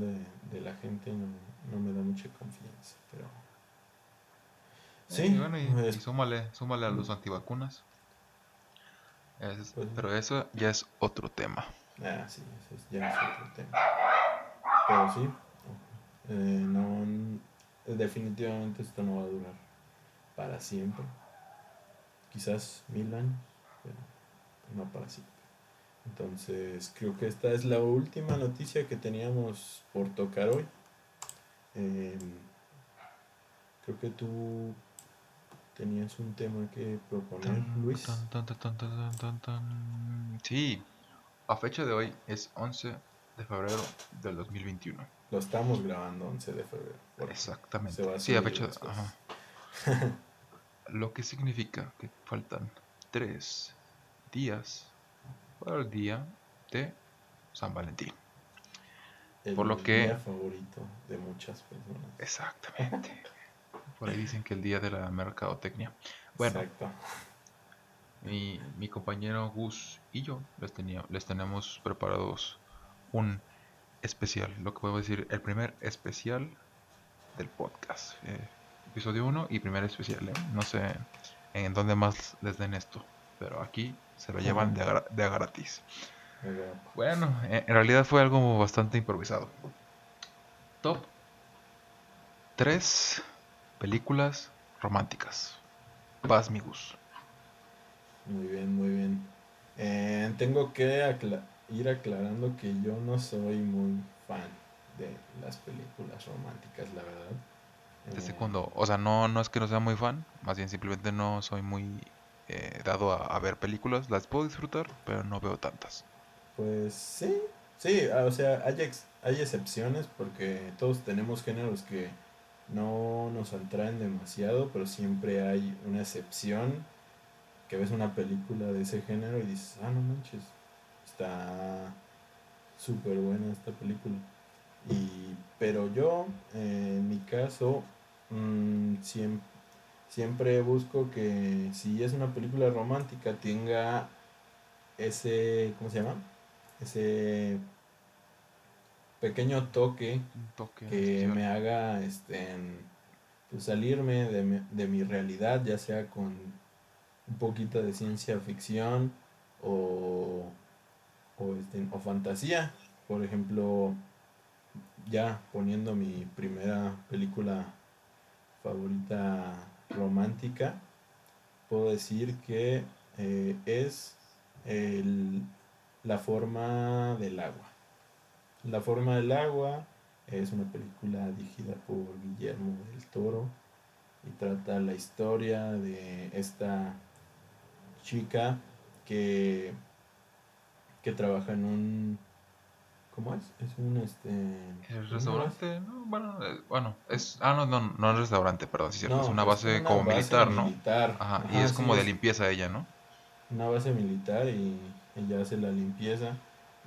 de, la gente, no, me da mucha confianza, pero... Sí, y, bueno, y, súmale, súmale a los antivacunas. Pues pero eso ya es otro tema. Ah, sí, eso ya es otro tema. Pero sí, eh, no, definitivamente esto no va a durar para siempre. Quizás mil años, pero no para siempre. Entonces, creo que esta es la última noticia que teníamos por tocar hoy. Em, creo que tú tenías un tema que proponer, Luis. sí, a fecha de hoy es 11 de febrero del 2021. Lo estamos grabando 11 de febrero. Exactamente. sí, a fecha de... Lo que significa que faltan 3 días para el día de San Valentín. El Por lo que... día favorito de muchas personas. Exactamente. Por ahí dicen que el día de la mercadotecnia. Bueno, Exacto. Mi, mi compañero Gus y yo les, tenía, les tenemos preparados un especial, lo que puedo decir, el primer especial del podcast. Eh, episodio 1 y primer especial. ¿eh? No sé en dónde más les den esto, pero aquí se lo llevan de, de gratis. Bueno, en realidad fue algo bastante improvisado. Top 3 películas románticas. Paz, mi Gus. Muy bien, muy bien. Eh, tengo que ir aclarando que yo no soy muy fan de las películas románticas, la verdad. Desde cuando, o sea, no, no es que no sea muy fan, más bien simplemente no soy muy eh, dado a, ver películas, las puedo disfrutar, pero no veo tantas. Pues sí, sí, ah, o sea, hay, hay excepciones porque todos tenemos géneros que no nos atraen demasiado, pero siempre hay una excepción que ves una película de ese género y dices, ah, no manches, está súper buena esta película. Y, pero yo, en mi caso, mm, siempre, siempre busco que si es una película romántica tenga ese, ¿cómo se llama? Ese pequeño toque, que me haga este, pues, salirme de de mi realidad, ya sea con un poquito de ciencia ficción o, o, este, o fantasía. Por ejemplo, ya poniendo mi primera película favorita romántica, puedo decir que eh, es el, la forma del agua. La forma del agua es una película dirigida por Guillermo del Toro y trata la historia de esta chica que, que trabaja en un ¿Cómo es? Es un este. ¿El restaurante? No, bueno, eh, bueno, es. Ah, no, no, no es restaurante, perdón, sí, cierto. es una base como militar, ¿no? Ajá, y es como de limpieza ella, ¿no? Una base militar y ella hace la limpieza.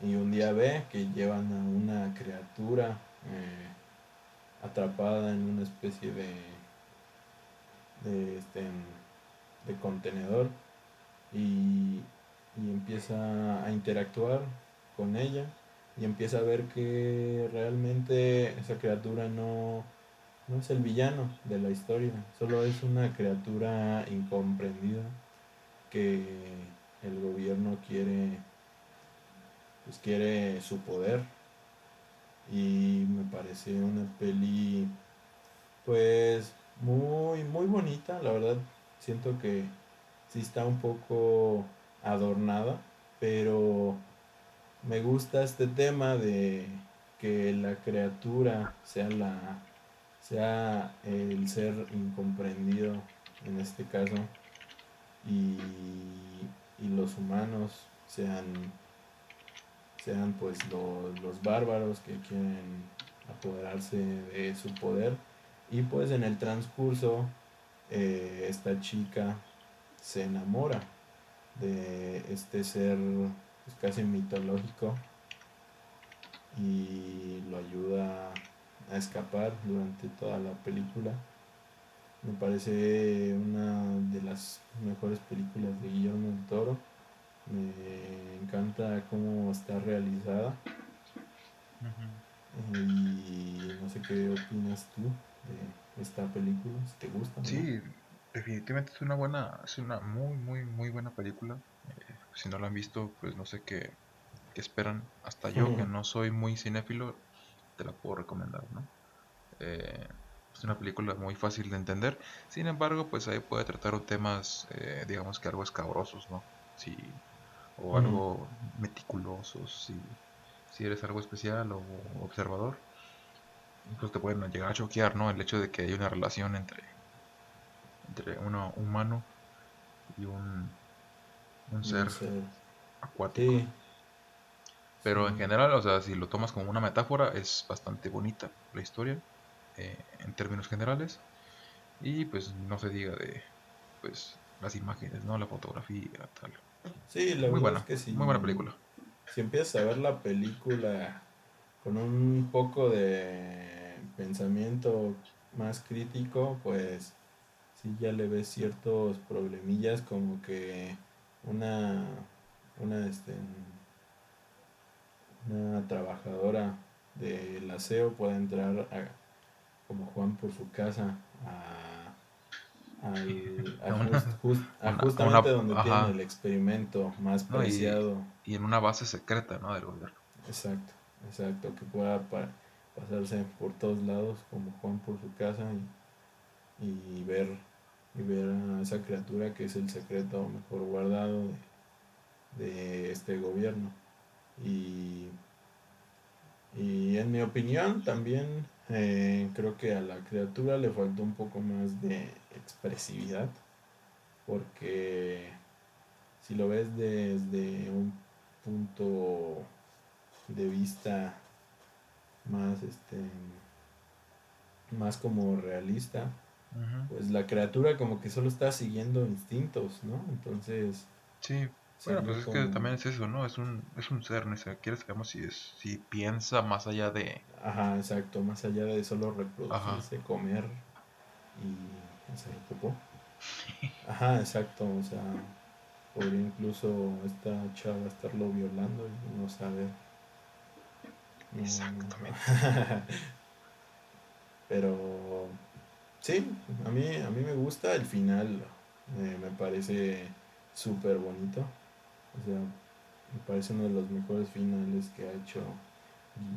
Y un día ve que llevan a una criatura eh, atrapada en una especie de. de este. de contenedor. Y, y empieza a interactuar con ella y empieza a ver que realmente esa criatura no, no es el villano de la historia, solo es una criatura incomprendida que el gobierno quiere pues quiere su poder. Y me parece una peli pues muy muy bonita la verdad. Siento que sí está un poco adornada pero me gusta este tema de que la criatura sea la sea el ser incomprendido en este caso y, los humanos sean sean pues los bárbaros que quieren apoderarse de su poder. Y pues en el transcurso eh, esta chica se enamora de este ser pues, casi mitológico y lo ayuda a escapar durante toda la película. Me parece una de las mejores películas de Guillermo del Toro. Me encanta cómo está realizada. Y no sé qué opinas tú de esta película, si te gusta. Sí, definitivamente es una buena, es una muy, muy, muy buena película. Eh, si no la han visto, pues no sé qué, esperan. Hasta yo, que no soy muy cinéfilo, te la puedo recomendar, ¿no? Eh, es una película muy fácil de entender. Sin embargo, pues ahí puede tratar temas, eh, digamos que algo escabrosos, ¿no? Si, o algo meticulosos, si, si eres algo especial o observador. Pues te pueden llegar a choquear, ¿no? El hecho de que hay una relación entre, entre uno humano y un, un ser, acuático. Pero en general, o sea, si lo tomas como una metáfora, es bastante bonita la historia. Eh, en términos generales. Y pues no se diga de pues las imágenes, ¿no? La fotografía, tal. Sí, la muy buena, es que sí. Muy buena película. Si empiezas a ver la película con un poco de pensamiento más crítico, pues sí ya le ves ciertos problemillas como que una una este una trabajadora del aseo puede entrar a, como Juan por su casa a, a, justamente donde tiene el experimento más preciado. y, en una base secreta ¿no? del gobierno. Exacto, exacto, que pueda pasarse por todos lados como Juan por su casa y, y ver y ver a esa criatura que es el secreto mejor guardado de, este gobierno. Y, y en mi opinión también eh, creo que a la criatura le faltó un poco más de expresividad, porque si lo ves desde un punto de vista más este más como realista pues la criatura como que solo está siguiendo instintos no entonces sí bueno, pues es que también es eso, ¿no? Es un, es un ser, ¿no? quieres que si, es, si piensa más allá de... Ajá, exacto, más allá de solo reproducirse, comer y hacer popó. Ajá, exacto, o sea, podría incluso esta chava estarlo violando y no saber. Exactamente. Pero sí, a mí, a mí me gusta el final, eh, me parece súper bonito. O sea, me parece uno de los mejores finales que ha hecho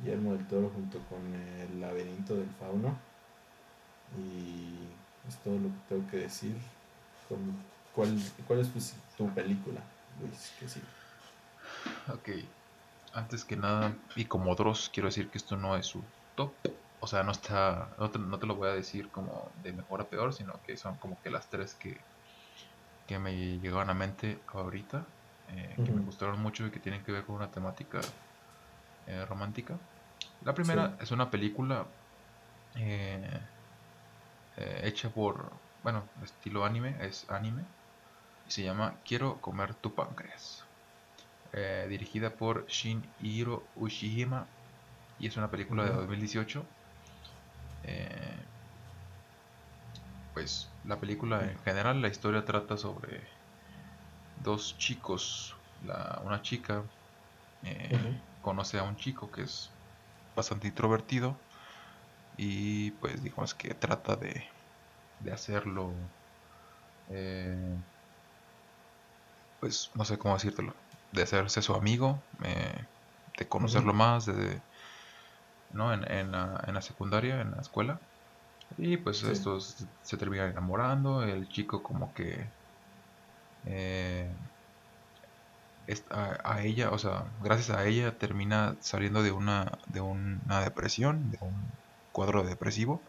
Guillermo del Toro junto con el laberinto del fauno. Y es todo lo que tengo que decir. ¿Cuál, cuál es pues, tu película, Luis? Que sí. Ok. Antes que nada, y como otros, quiero decir que esto no es su top. O sea, no está. No te, no te lo voy a decir como de mejor a peor, sino que son como que las tres que, que me llegaban a mente ahorita. Eh, que me gustaron mucho y que tienen que ver con una temática eh, romántica. La primera es una película eh, hecha por, bueno, estilo anime, es anime, y se llama Quiero comer tu páncreas. dirigida por Shin-Hiro Ushihima y es una película de 2018. Pues la película en general, la historia trata sobre dos chicos, la, una chica eh, conoce a un chico que es bastante introvertido y pues digamos que trata de, de hacerlo, eh, pues no sé cómo decírtelo, de hacerse su amigo, eh, de conocerlo más, de, ¿no? En, en, la, en, la, secundaria, en la escuela. Y pues estos se terminan enamorando, el chico como que eh, a, ella, o sea, gracias a ella termina saliendo de una, de una depresión, de un cuadro depresivo.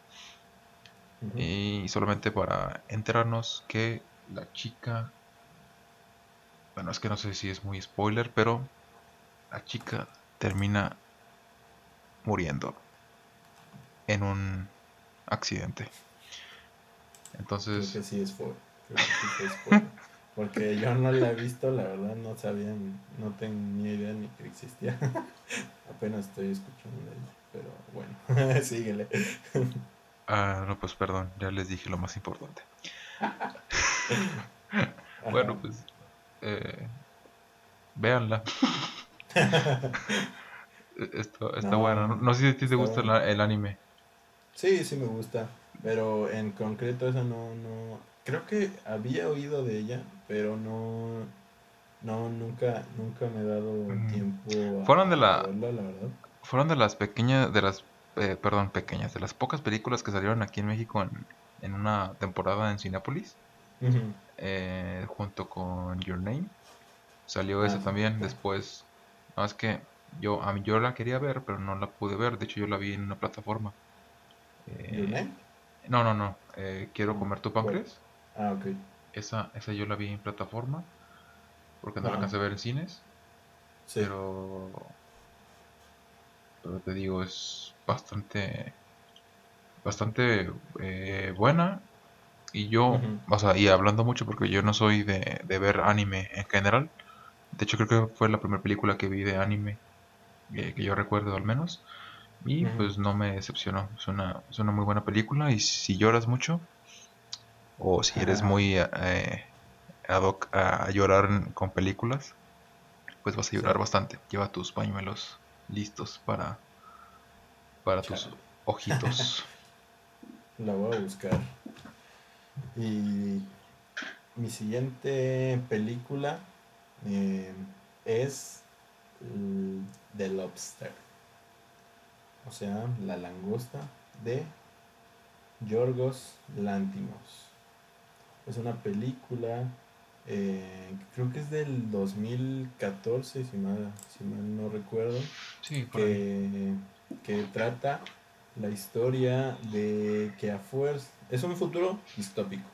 Y solamente para enterarnos que la chica, bueno, es que no sé si es muy spoiler, pero la chica termina muriendo en un accidente. Entonces... Creo que sí es spoiler. Porque yo no la he visto, la verdad no sabía, no tenía idea ni que existía. Apenas estoy escuchando de ella, pero bueno, síguele. Ah, no, pues perdón, ya les dije lo más importante. bueno, pues eh, véanla. Esto, está bueno. No, sé si a ti te gusta el, anime. Sí, sí me gusta. Pero en concreto esa no, no. Creo que había oído de ella, pero no. No, nunca, nunca me he dado tiempo fueron de la, Fueron de las pequeñas, de las, eh, perdón, pequeñas, de las pocas películas que salieron aquí en México en, en una temporada en Cinepolis. Eh, junto con Your Name. Salió esa ah, también. Después, no es que yo, a mí, yo la quería ver, pero no la pude ver. De hecho, yo la vi en una plataforma. Eh, no, no, no. Eh, Quiero ah, comer tu páncreas. Ah, ok. Esa, esa yo la vi en plataforma. Porque no la alcancé a ver en cines. Pero. Pero te digo, es bastante. Bastante eh, buena. Y yo, o sea, y hablando mucho porque yo no soy de, de ver anime en general. De hecho, creo que fue la primera película que vi de anime que yo recuerdo al menos. Y pues no me decepcionó. Es una, es una muy buena película. Y si lloras mucho, o si eres muy eh, ad hoc a llorar con películas, pues vas a llorar bastante. Lleva tus pañuelos listos para, para tus ojitos. La voy a buscar. Y mi siguiente película eh, es The Lobster. O sea, la langosta de Yorgos Lántimos. Es una película, eh, creo que es del 2014, si mal, si mal no recuerdo, que, que, trata la historia de que a fuerza, es un futuro distópico,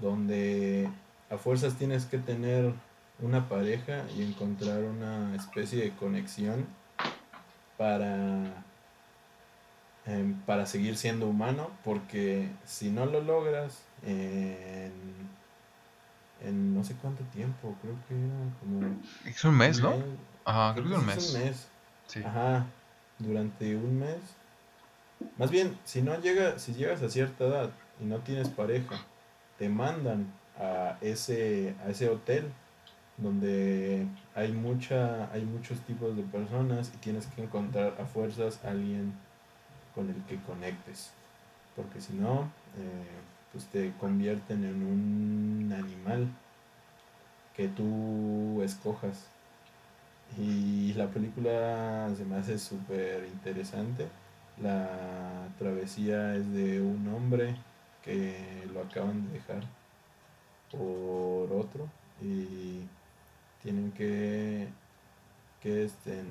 donde a fuerzas tienes que tener una pareja y encontrar una especie de conexión para, em, para seguir siendo humano, porque si no lo logras en, en, no sé cuánto tiempo, creo que era como... Es un mes, ¿no? Ajá, creo que es un mes. un mes. Ajá, durante un mes. Más bien, si no llega, si llegas a cierta edad y no tienes pareja, te mandan a ese, a ese hotel donde hay mucha hay muchos tipos de personas y tienes que encontrar a fuerzas a alguien con el que conectes. Porque si no eh, pues te convierten en un animal que tú escojas. Y la película se me hace súper interesante. La travesía es de un hombre que lo acaban de dejar por otro y tienen que, que estén,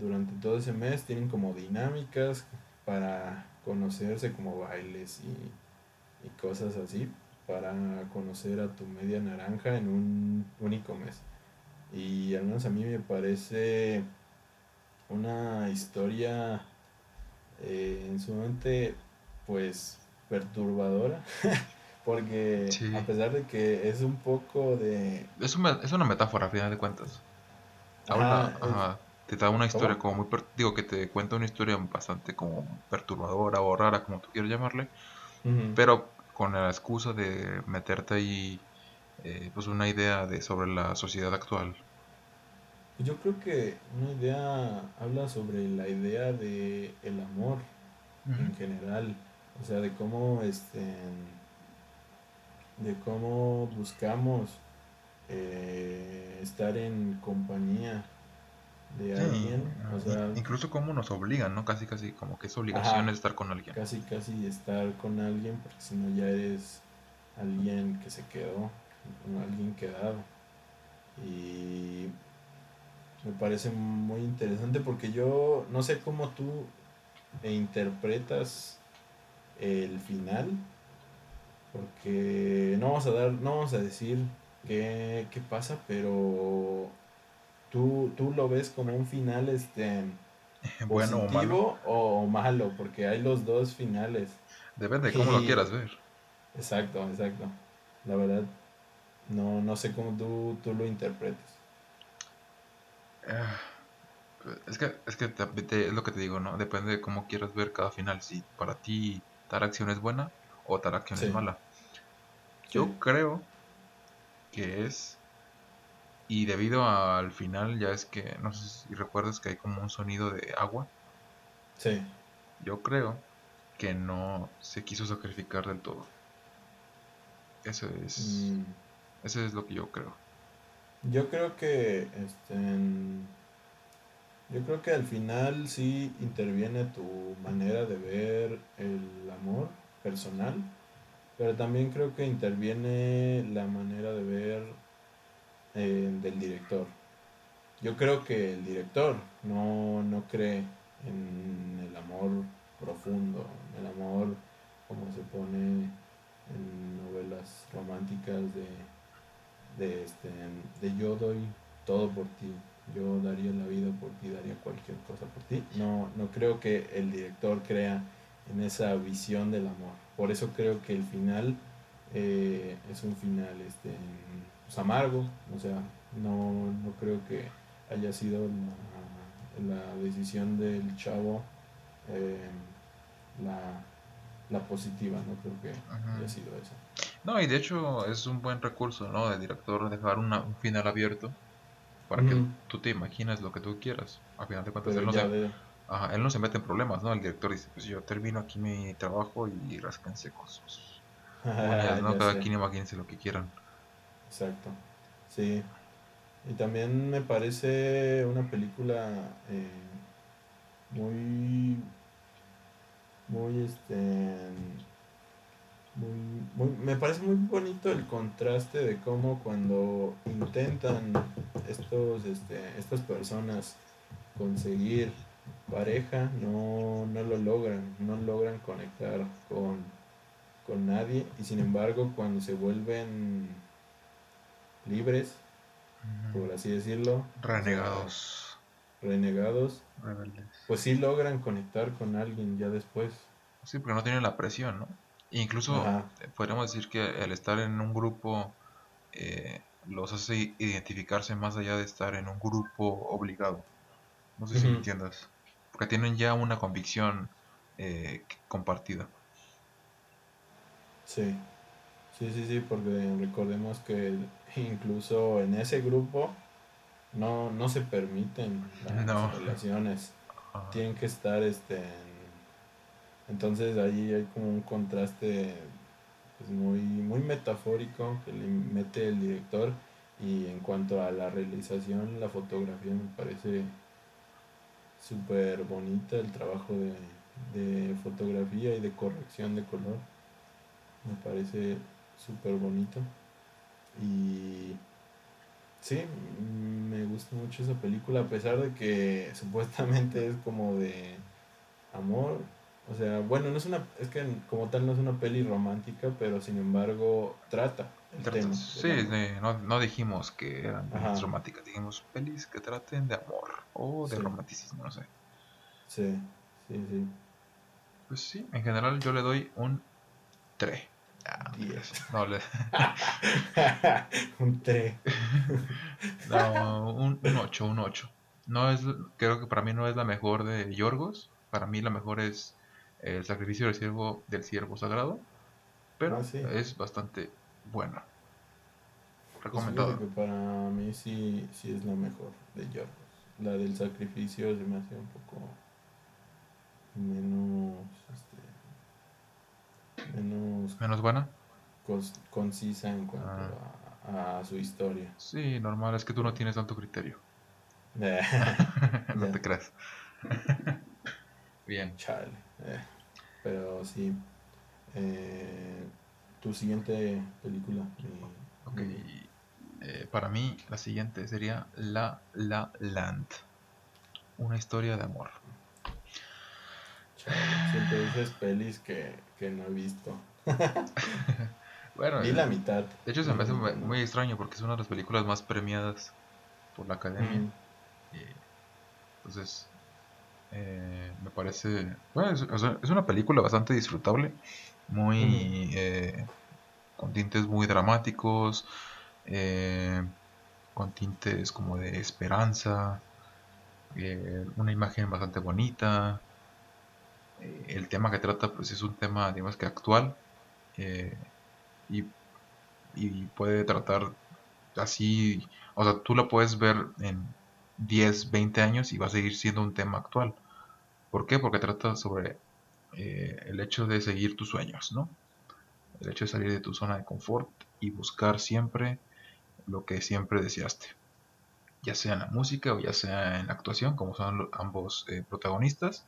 durante todo ese mes tienen como dinámicas para conocerse como bailes y, y cosas así para conocer a tu media naranja en un único mes. Y al menos a mí me parece una historia eh, en su mente pues perturbadora Porque a pesar de que es un poco de... Es, es una metáfora, a final de cuentas. te da una historia como muy... digo, que te cuenta una historia bastante como perturbadora o rara, como tú quieras llamarle. Pero con la excusa de meterte ahí eh, pues una idea de sobre la sociedad actual. Yo creo que una idea habla sobre la idea de el amor en general. O sea, de cómo este de cómo buscamos eh, estar en compañía de alguien. incluso cómo nos obligan, ¿no? Casi, casi como que es obligación estar con alguien. Casi, casi estar con alguien, porque si no ya eres alguien que se quedó, alguien quedado. Y me parece muy interesante porque yo no sé cómo tú interpretas el final porque no vamos a dar, no vamos a decir qué, pasa, pero tú, tú lo ves como un final este bueno o malo. o malo, porque hay los dos finales. Depende de cómo lo quieras ver. Exacto, exacto. La verdad, No, no sé cómo tú, tú lo interpretes. Ah, es que, es, que es lo que te digo, ¿no? Depende de cómo quieras ver cada final. Si para ti tal acción es buena o tal acción es mala. Yo creo que es... Y debido al final, ya es que, no sé si recuerdas que hay como un sonido de agua. Sí. Yo creo que no se quiso sacrificar del todo. Eso es... Mm. Eso es lo que yo creo. Yo creo que este, yo creo que al final sí interviene tu manera de ver el amor personal, pero también creo que interviene la manera de ver eh, del director. Yo creo que el director no, no cree en el amor profundo, en el amor como se pone en novelas románticas de de, este, de yo doy todo por ti, yo daría la vida por ti, daría cualquier cosa por ti. No, no creo que el director crea en esa visión del amor. Por eso creo que el final eh, es un final este, pues, amargo, o sea, no, no creo que haya sido la, la decisión del chavo eh, la, la, positiva, no creo que haya sido esa. No, y de hecho es un buen recurso, ¿no? De director dejar un final abierto para que tú te imagines lo que tú quieras. A final de cuentas, él no, se, ajá, él no se mete en problemas, ¿no? El director dice, pues yo termino aquí mi trabajo y rasquense con sus ¿no? Cada quien imagínense lo que quieran. Exacto, sí. Y también me parece una película eh, muy, muy, este me parece muy bonito el contraste de cómo cuando intentan estos, este, estas personas conseguir pareja, no, lo logran, no logran conectar con, con nadie y sin embargo cuando se vuelven libres, por así decirlo, renegados, renegados, pues sí logran conectar con alguien ya después. Sí, porque no tienen la presión, ¿no? Incluso podríamos decir que el estar en un grupo eh, los hace identificarse más allá de estar en un grupo obligado. No sé si me entiendas. Porque tienen ya una convicción eh, compartida. Sí, sí, sí, sí, porque recordemos que incluso en ese grupo no, no se permiten las relaciones. Tienen que estar este, entonces ahí hay como un contraste pues, muy, muy metafórico que le mete el director y en cuanto a la realización, la fotografía me parece súper bonita el trabajo de, fotografía y de corrección de color. Me parece súper bonito. Y sí, me gusta mucho esa película, a pesar de que supuestamente es como de amor, o sea, bueno, no es una, es que como tal no es una peli romántica, pero sin embargo trata el tema. Sí, no, no, dijimos que eran pelis románticas, dijimos pelis que traten de amor o de romanticismo, no sé. Sí, sí, sí. Pues sí, en general yo le doy un 3. Ah, no, le... un 3. no, un, un 8, un 8. No es, creo que para mí no es la mejor de Yorgos. Para mí la mejor es el sacrificio del siervo, del siervo sagrado, pero ah, es bastante bueno. Pues Recomendado. que para mí sí, sí es la mejor de Yorgos. La del sacrificio se me hace un poco menos este, menos menos buena concisa en cuanto ah. a, su historia sí normal es que tú no tienes tanto criterio no te creas bien chale eh. Pero sí. Eh, tu siguiente película. ok. Eh, para mí, la siguiente sería La La Land. Una historia de amor. Siempre dices pelis que, que no he visto. bueno, Vi la mitad. De hecho, se me hace muy, extraño porque es una de las películas más premiadas por la academia. entonces, eh, me parece. Bueno, es, una película bastante disfrutable. Muy. Eh, con tintes muy dramáticos. eh, con tintes como de esperanza, eh, una imagen bastante bonita. El tema que trata pues es un tema digamos que actual y, y puede tratar así, o sea, tú lo puedes ver en 10, 20 años y va a seguir siendo un tema actual. ¿Por qué? Porque trata sobre el hecho de seguir tus sueños, ¿no? El hecho de salir de tu zona de confort y buscar siempre lo que siempre deseaste. Ya sea en la música o ya sea en la actuación, como son ambos eh, protagonistas.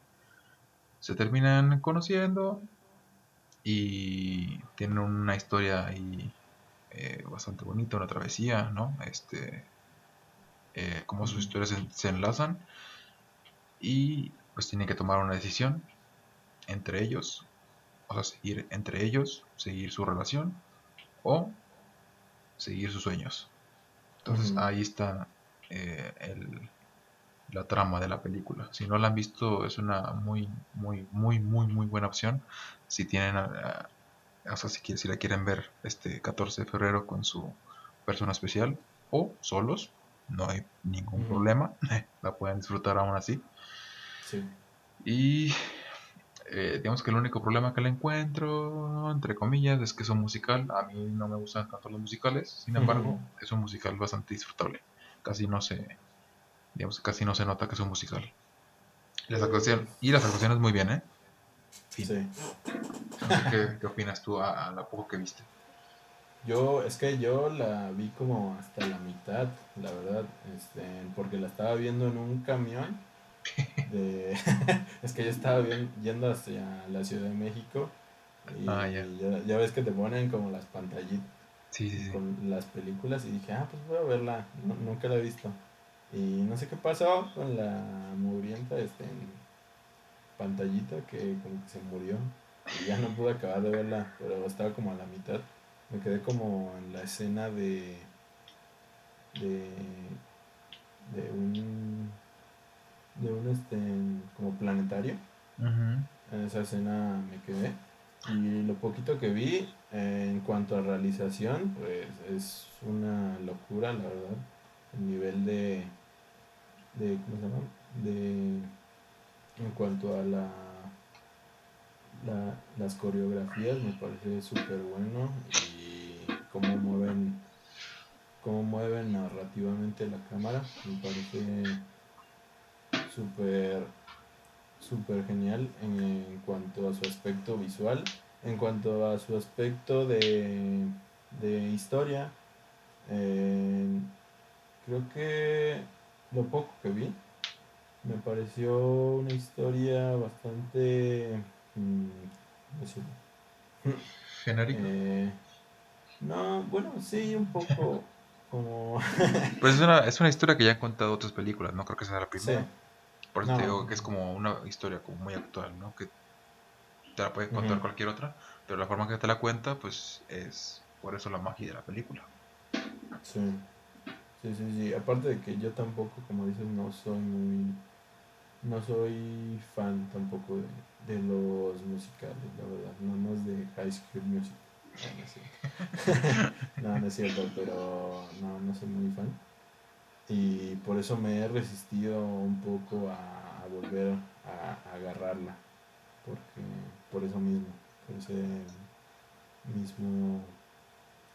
Se terminan conociendo y tienen una historia ahí eh, bastante bonita, una travesía, ¿no? Este, eh, cómo sus historias se, se enlazan y pues tienen que tomar una decisión entre ellos o sea, seguir entre ellos, seguir su relación o seguir sus sueños. Entonces ahí está eh, el, la trama de la película. Si no la han visto, es una muy, muy, muy, muy, muy buena opción. Si tienen, o sea, si, si la quieren ver este 14 de febrero con su persona especial o solos, no hay ningún problema. la pueden disfrutar aún así. Sí. Y eh, digamos que el único problema que le encuentro, entre comillas, es que es un musical. A mí no me gustan tanto los musicales, sin embargo, es un musical bastante disfrutable. Casi no se, digamos, casi no se nota que es un musical. Las actuaciones, y las actuaciones muy bien, ¿eh? Sí. ¿qué, opinas tú a, la poco que viste? Yo, es que yo la vi como hasta la mitad, la verdad, este, porque la estaba viendo en un camión es que yo estaba bien, yendo hacia la Ciudad de México y, ah, ya. ves que te ponen como las pantallitas con las películas y dije, ah, pues voy a verla, nunca la he visto. Y no sé qué pasó con la mugrienta este, pantallita que como que se murió y ya no pude acabar de verla, pero estaba como a la mitad. Me quedé como en la escena de de, de un de un este como planetario. En esa escena me quedé. Y lo poquito que vi en cuanto a realización, pues es una locura, la verdad. El nivel de, de ¿cómo se llama? De, en cuanto a la, la las coreografías, me parece súper bueno. Y cómo mueven, cómo mueven narrativamente la cámara, me parece súper súper genial en, cuanto a su aspecto visual, en cuanto a su aspecto de, de historia. creo que lo poco que vi me pareció una historia bastante... Mm, genérica. Eh, no, bueno, sí, un poco como... pues es una, es una historia que ya han contado otras películas, no creo que sea la primera. Por eso te digo que es como una historia como muy actual, ¿no? Que te la puede contar cualquier otra, pero la forma que te la cuenta, pues es por eso la magia de la película. Sí. Sí, sí, sí. Aparte de que yo tampoco, como dices, no soy muy... No soy fan tampoco de, de los musicales, la verdad. No más de High School Music. No, no, no es cierto, pero no, no soy muy fan y por eso me he resistido un poco a, volver a, agarrarla, porque por eso mismo, por ese mismo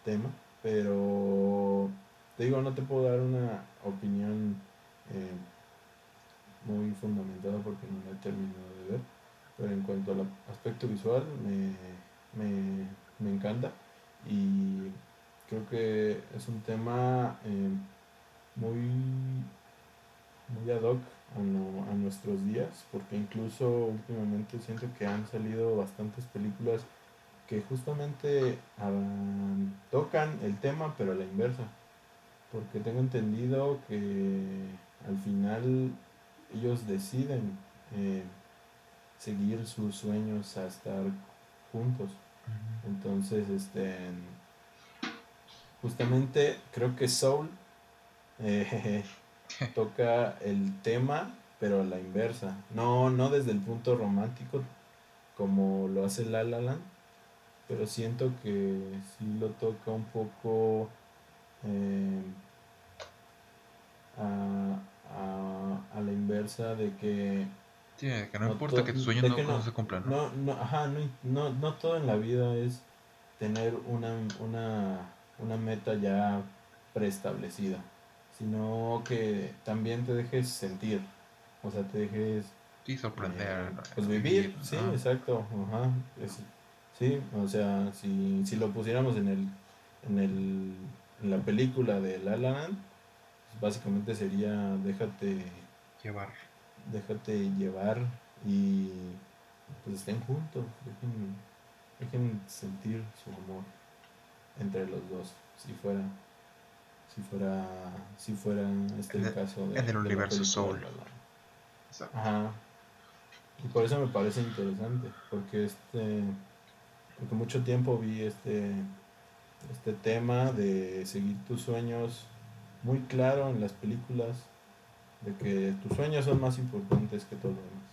tema, pero te digo, no te puedo dar una opinión eh, muy fundamentada porque no la he terminado de ver, pero en cuanto al aspecto visual me, me, encanta y creo que es un tema... Eh, muy, muy ad hoc a, nuestros días, porque incluso últimamente siento que han salido bastantes películas que justamente tocan el tema, pero a la inversa. Porque tengo entendido que al final ellos deciden eh, seguir sus sueños a estar juntos. Entonces, este, justamente creo que Soul eh, toca el tema, pero a la inversa. No, no desde el punto romántico, como lo hace La La Land, pero siento que sí lo toca un poco eh, a, a, a la inversa de que Sí, que no, No importa que tus sueños de no, se cumplan, ¿no? no, no, ajá, no, no, no todo en la vida es tener una, una, una meta ya preestablecida, sino que también te dejes sentir, o sea, te dejes Sí, sorprender. eh, pues vivir, sí, exacto, ajá, es- sí, o sea, si, si lo pusiéramos en el, en el, en la película de La La Land, pues básicamente sería déjate Llevar. déjate llevar y pues estén juntos, dejen, dejen sentir su amor entre los dos, si fuera, si fuera, si fuera este En el el- caso de, en el universo Soul. Ajá. Y por eso me parece interesante, porque este, porque mucho tiempo vi este, este tema de seguir tus sueños muy claro en las películas, de que tus sueños son más importantes que todo lo demás.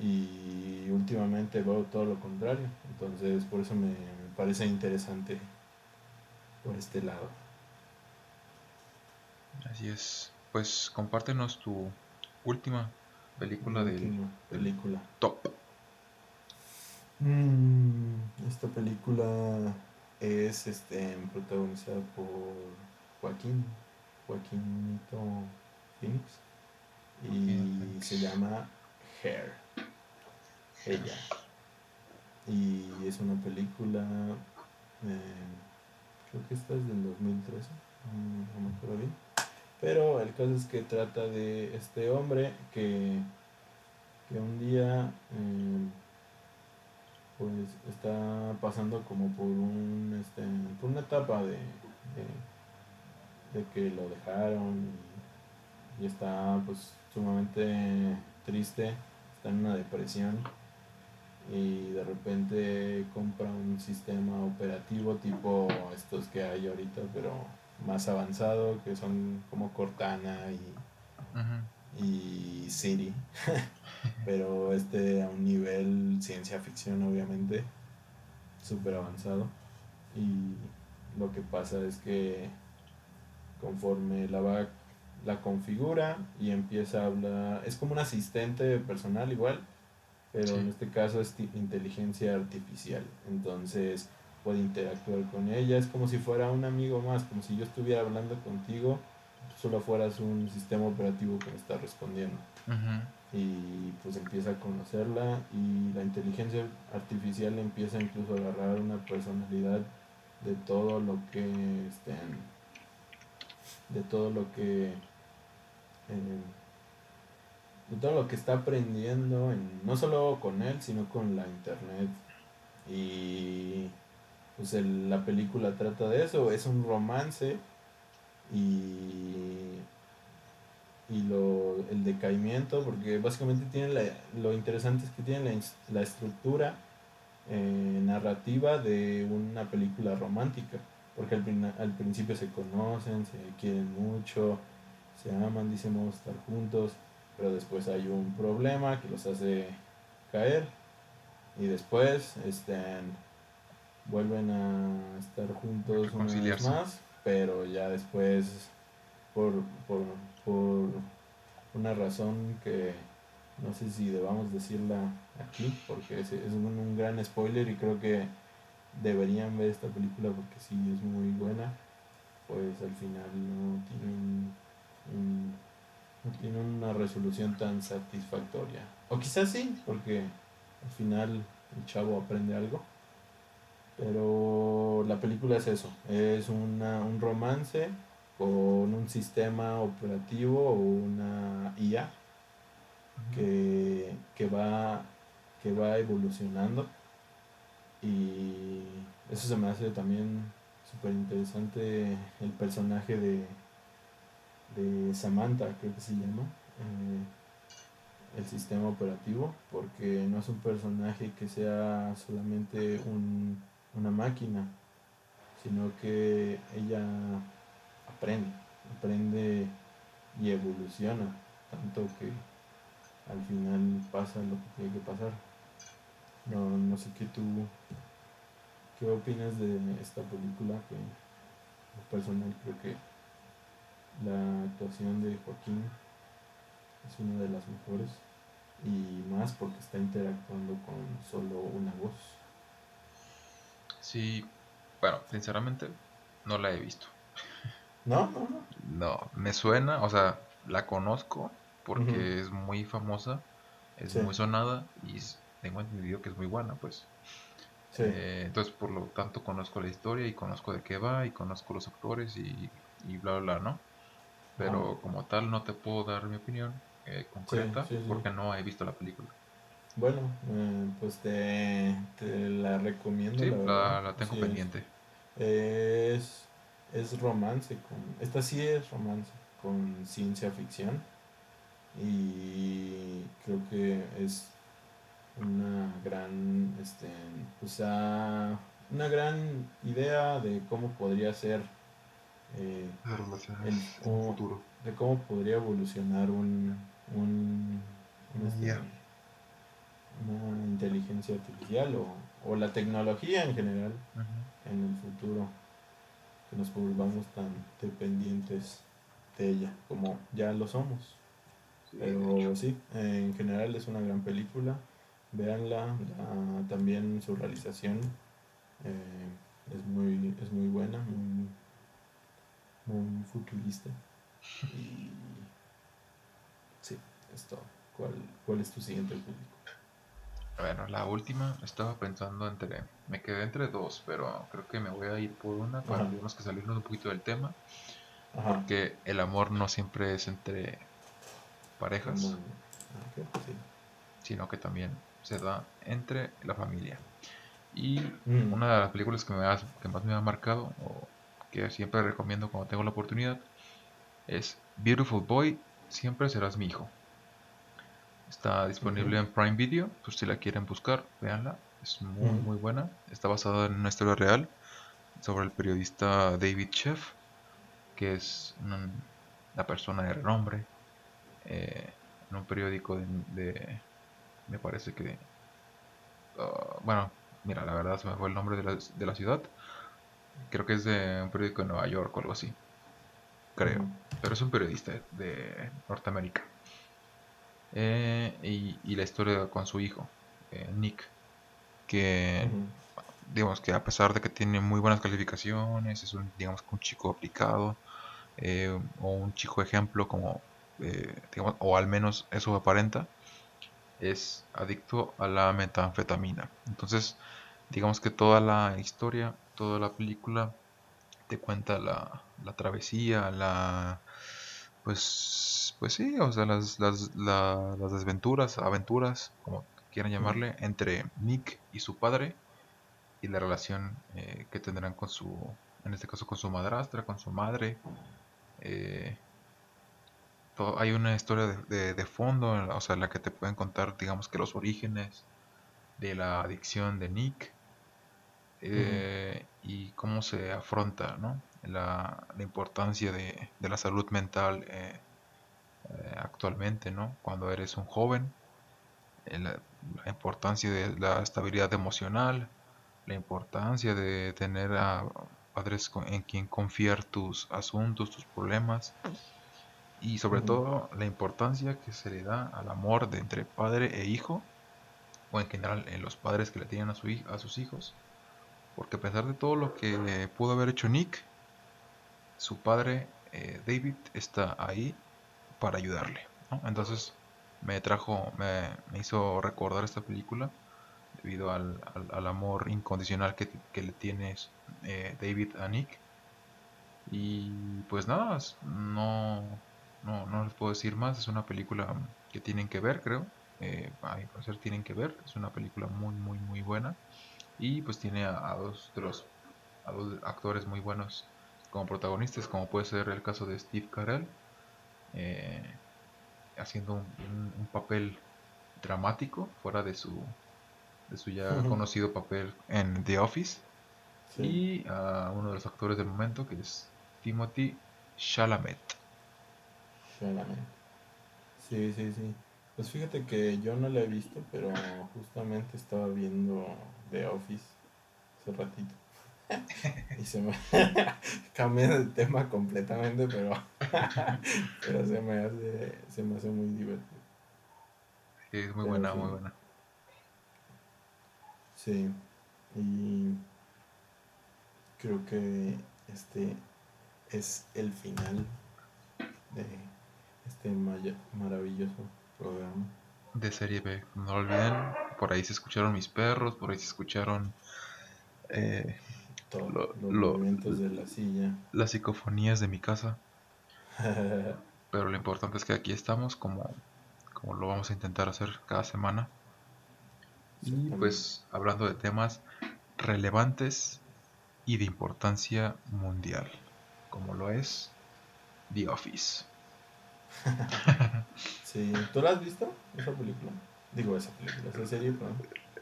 Y últimamente veo todo lo contrario, entonces por eso me, me parece interesante por este lado. Así es. Pues compártenos tu última película del Última película. top. Mm, esta película es este protagonizada por Joaquín, Joaquínito Phoenix y Joaquín se llama Hair. Ella. Y es una película, eh, creo que esta es del 2013, mm, no me acuerdo bien. Pero el caso es que trata de este hombre que, que un día eh, pues está pasando como por un este por una etapa de, de, que lo dejaron y, y está pues sumamente triste está en una depresión y de repente compra un sistema operativo tipo estos que hay ahorita pero más avanzado que son como Cortana y y Siri, pero este a un nivel ciencia ficción obviamente, súper avanzado. Y lo que pasa es que conforme la va, la configura y empieza a hablar, es como un asistente personal igual, pero Sí. en este caso es inteligencia artificial, entonces puede interactuar con ella, es como si fuera un amigo más, como si yo estuviera hablando contigo, solo fueras un sistema operativo que me está respondiendo. Y pues empieza a conocerla y la inteligencia artificial empieza incluso a agarrar una personalidad de todo lo que estén de todo lo que eh, de todo lo que está aprendiendo en, no solo con él sino con la internet. Y pues el- la película trata de eso es un romance y y lo, el decaimiento, porque básicamente tiene la- lo interesante es que tiene la, la estructura eh, narrativa de una película romántica, porque al, al principio se conocen, se quieren mucho, se aman, dicen vamos a estar juntos, pero después hay un problema que los hace caer y después están, vuelven a estar juntos una vez más, pero ya después por, por, por una razón que no sé si debamos decirla aquí, porque es, es un, un gran spoiler y creo que deberían ver esta película porque sí es muy buena, pues al final no tiene, un- un- no tiene una resolución tan satisfactoria. O quizás sí, porque al final el chavo aprende algo. Pero la película es eso, es una, un romance con un sistema operativo o una IA que, que va que va evolucionando. Y eso se me hace también súper interesante el personaje de, de Samantha creo que se llama eh, el sistema operativo porque no es un personaje que sea solamente un, una máquina sino que ella aprende, aprende y evoluciona, tanto que al final pasa lo que tiene que pasar. No, no sé qué tú, qué opinas de esta película que personal creo que la actuación de Joaquín es una de las mejores y más porque está interactuando con solo una voz. Sí, bueno, sinceramente no la he visto. No, no, me suena, o sea, la conozco porque es muy famosa, es muy sonada y tengo entendido que es muy buena, pues. Eh, entonces, por lo tanto, conozco la historia y conozco de qué va y conozco los actores y, y bla, bla, bla, ¿no? Pero como tal, no te puedo dar mi opinión eh, concreta porque no he visto la película. Bueno, eh, pues te, la recomiendo. Sí, la, tengo pendiente. Es, es romance. Con, esta sí es romance con ciencia ficción. Y creo que es una gran, este, o sea, una gran idea de cómo podría ser eh, el, futuro. De cómo podría evolucionar un, un, este, una inteligencia artificial o, o, la tecnología en general en el futuro. Que nos volvamos tan dependientes de ella como ya lo somos. Pero sí, en general es una gran película. Véanla, también su realización eh, es, muy, es muy buena, muy, muy futurista. Y sí, es todo. ¿Cuál, cuál es tu siguiente público? Bueno, la última estaba pensando entre. Me quedé entre dos, pero creo que me voy a ir por una para tenemos que salirnos un poquito del tema. Porque el amor no siempre es entre parejas, ah, sino que también se da entre la familia. Y mm. una de las películas que, me que más me ha marcado, o que siempre recomiendo cuando tengo la oportunidad, es Beautiful Boy, siempre serás mi hijo. Está disponible en Prime Video, pues si la quieren buscar, véanla. Es muy, muy buena. Está basada en una historia real sobre el periodista David Sheff, que es una persona de renombre eh, en un periódico de, me parece que, uh, bueno, mira, la verdad se me fue el nombre de la, de la, ciudad. Creo que es de un periódico de Nueva York o algo así. Creo. Pero es un periodista de Norteamérica. Eh, y, la historia con su hijo, eh, Nick, que digamos que a pesar de que tiene muy buenas calificaciones, es un, digamos, un chico aplicado, o un chico ejemplo como eh, o al menos eso aparenta, es adicto a la metanfetamina. Entonces, digamos que toda la historia, toda la película te cuenta la, la travesía, la pues pues sí, o sea, las, las, las desventuras, aventuras, como quieran llamarle, entre Nick y su padre y la relación eh, que tendrán con su, en este caso con su madrastra, con su madre, eh, hay una historia de, de, fondo, o sea, en la que te pueden contar, digamos que los orígenes de la adicción de Nick eh, y cómo se afronta, ¿no? La, la importancia de, de, la salud mental eh, eh, actualmente, ¿no? Cuando eres un joven, la, la, importancia de la estabilidad emocional, la importancia de tener a padres en quien confiar tus asuntos, tus problemas y sobre todo la importancia que se le da al amor de entre padre e hijo, o en general en los padres que le tienen a, su, a sus hijos, porque a pesar de todo lo que pudo haber hecho Nick, su padre eh, David está ahí para ayudarle. Entonces me trajo, me, hizo recordar esta película debido al, al, amor incondicional que, que le tiene eh, David a Nick. Y pues nada, no, no, no les puedo decir más, es una película que tienen que ver, creo. Eh, a mi parecer tienen que ver, es una película muy, muy, muy buena. Y pues tiene a, dos de los actores muy buenos como protagonistas, como puede ser el caso de Steve Carell, eh, haciendo un, papel dramático fuera de su, de su ya conocido papel en The Office. Y a uno de los actores del momento que es Timothy Chalamet. Sí, sí, sí. Pues fíjate que yo no la he visto, pero justamente estaba viendo The Office hace ratito. y se me cambia de tema completamente, pero, pero se me hace, se me hace muy divertido. Sí, es muy Pero buena, sí. muy buena. Sí, y creo que este es el final de este maravilloso programa. De serie B. No lo olviden, por ahí se escucharon mis perros, por ahí se escucharon eh, Lo- los lo- movimientos de la silla. las psicofonías de mi casa. Pero lo importante es que aquí estamos, como, como lo vamos a intentar hacer cada semana. Y pues hablando de temas relevantes y de importancia mundial, como lo es The Office. Sí, ¿tú la has visto? Esa película. Digo, esa película, esa serie, perdón.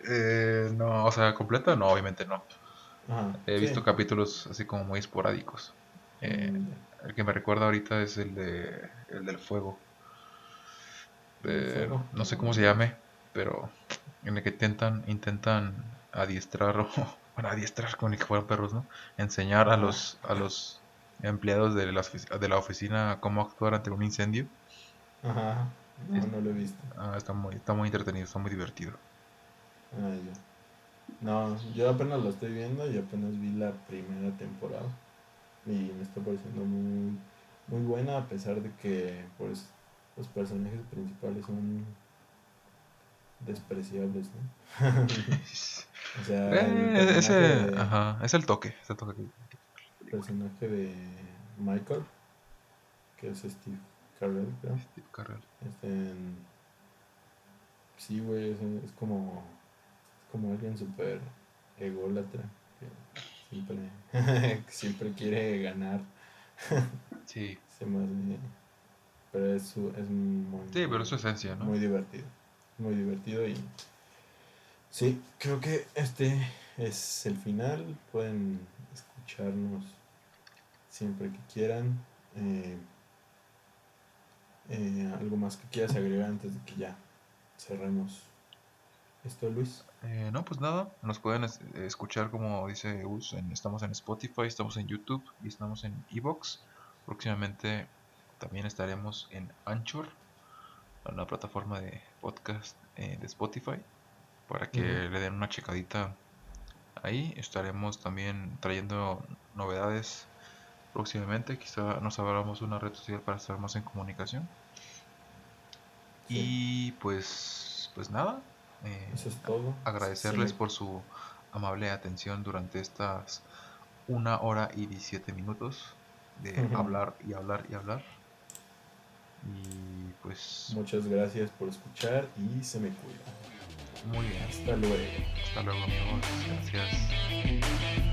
Eh, no, o sea, completa, no, obviamente no. Ajá. He sí. visto capítulos así como muy esporádicos. Eh, Mm, el que me recuerda ahorita es el de el del fuego. ¿Del Eh, fuego? no sé cómo se llame, pero en el que intentan intentan adiestrar o bueno, adiestrar con el que fueran perros, ¿no? Enseñar a los a los empleados de la, de la oficina cómo actuar ante un incendio. Ajá. No, Es- no lo he visto. Ah, está muy está muy entretenido, está muy divertido. Ah, ya. No, yo apenas lo estoy viendo y apenas vi la primera temporada. Y me está pareciendo muy, muy buena a pesar de que pues los personajes principales son despreciables, ¿no? o sea, Eh, ese, de, ajá, es el toque, es el toque que- el personaje de Michael, que es Steve Carell, creo. Steve Carell. Este, sí, güey, es, es como, como alguien súper ególatra, que siempre, que siempre quiere ganar, Sí, se me hace- pero es, su- es muy, sí, pero es su esencia, ¿no? muy divertido, muy divertido y sí, creo que este es el final, pueden escucharnos siempre que quieran. eh, eh, algo más que quieras agregar antes de que ya cerremos esto, Luis. Eh, no, pues nada, nos pueden es- escuchar como dice Gus, en- estamos en Spotify, estamos en YouTube y estamos en Evox. Próximamente también estaremos en Anchor, la plataforma de podcast eh, de Spotify, para que le den una checadita ahí. Estaremos también trayendo novedades próximamente, quizá nos abramos una red social para estar más en comunicación. Sí. Y pues, pues nada. Eh, Eso es todo. agradecerles por su amable atención durante estas una hora y 17 minutos de hablar y hablar y hablar. Y pues Muchas gracias por escuchar y se me cuida. muy bien. Hasta luego. Hasta luego amigos. Gracias.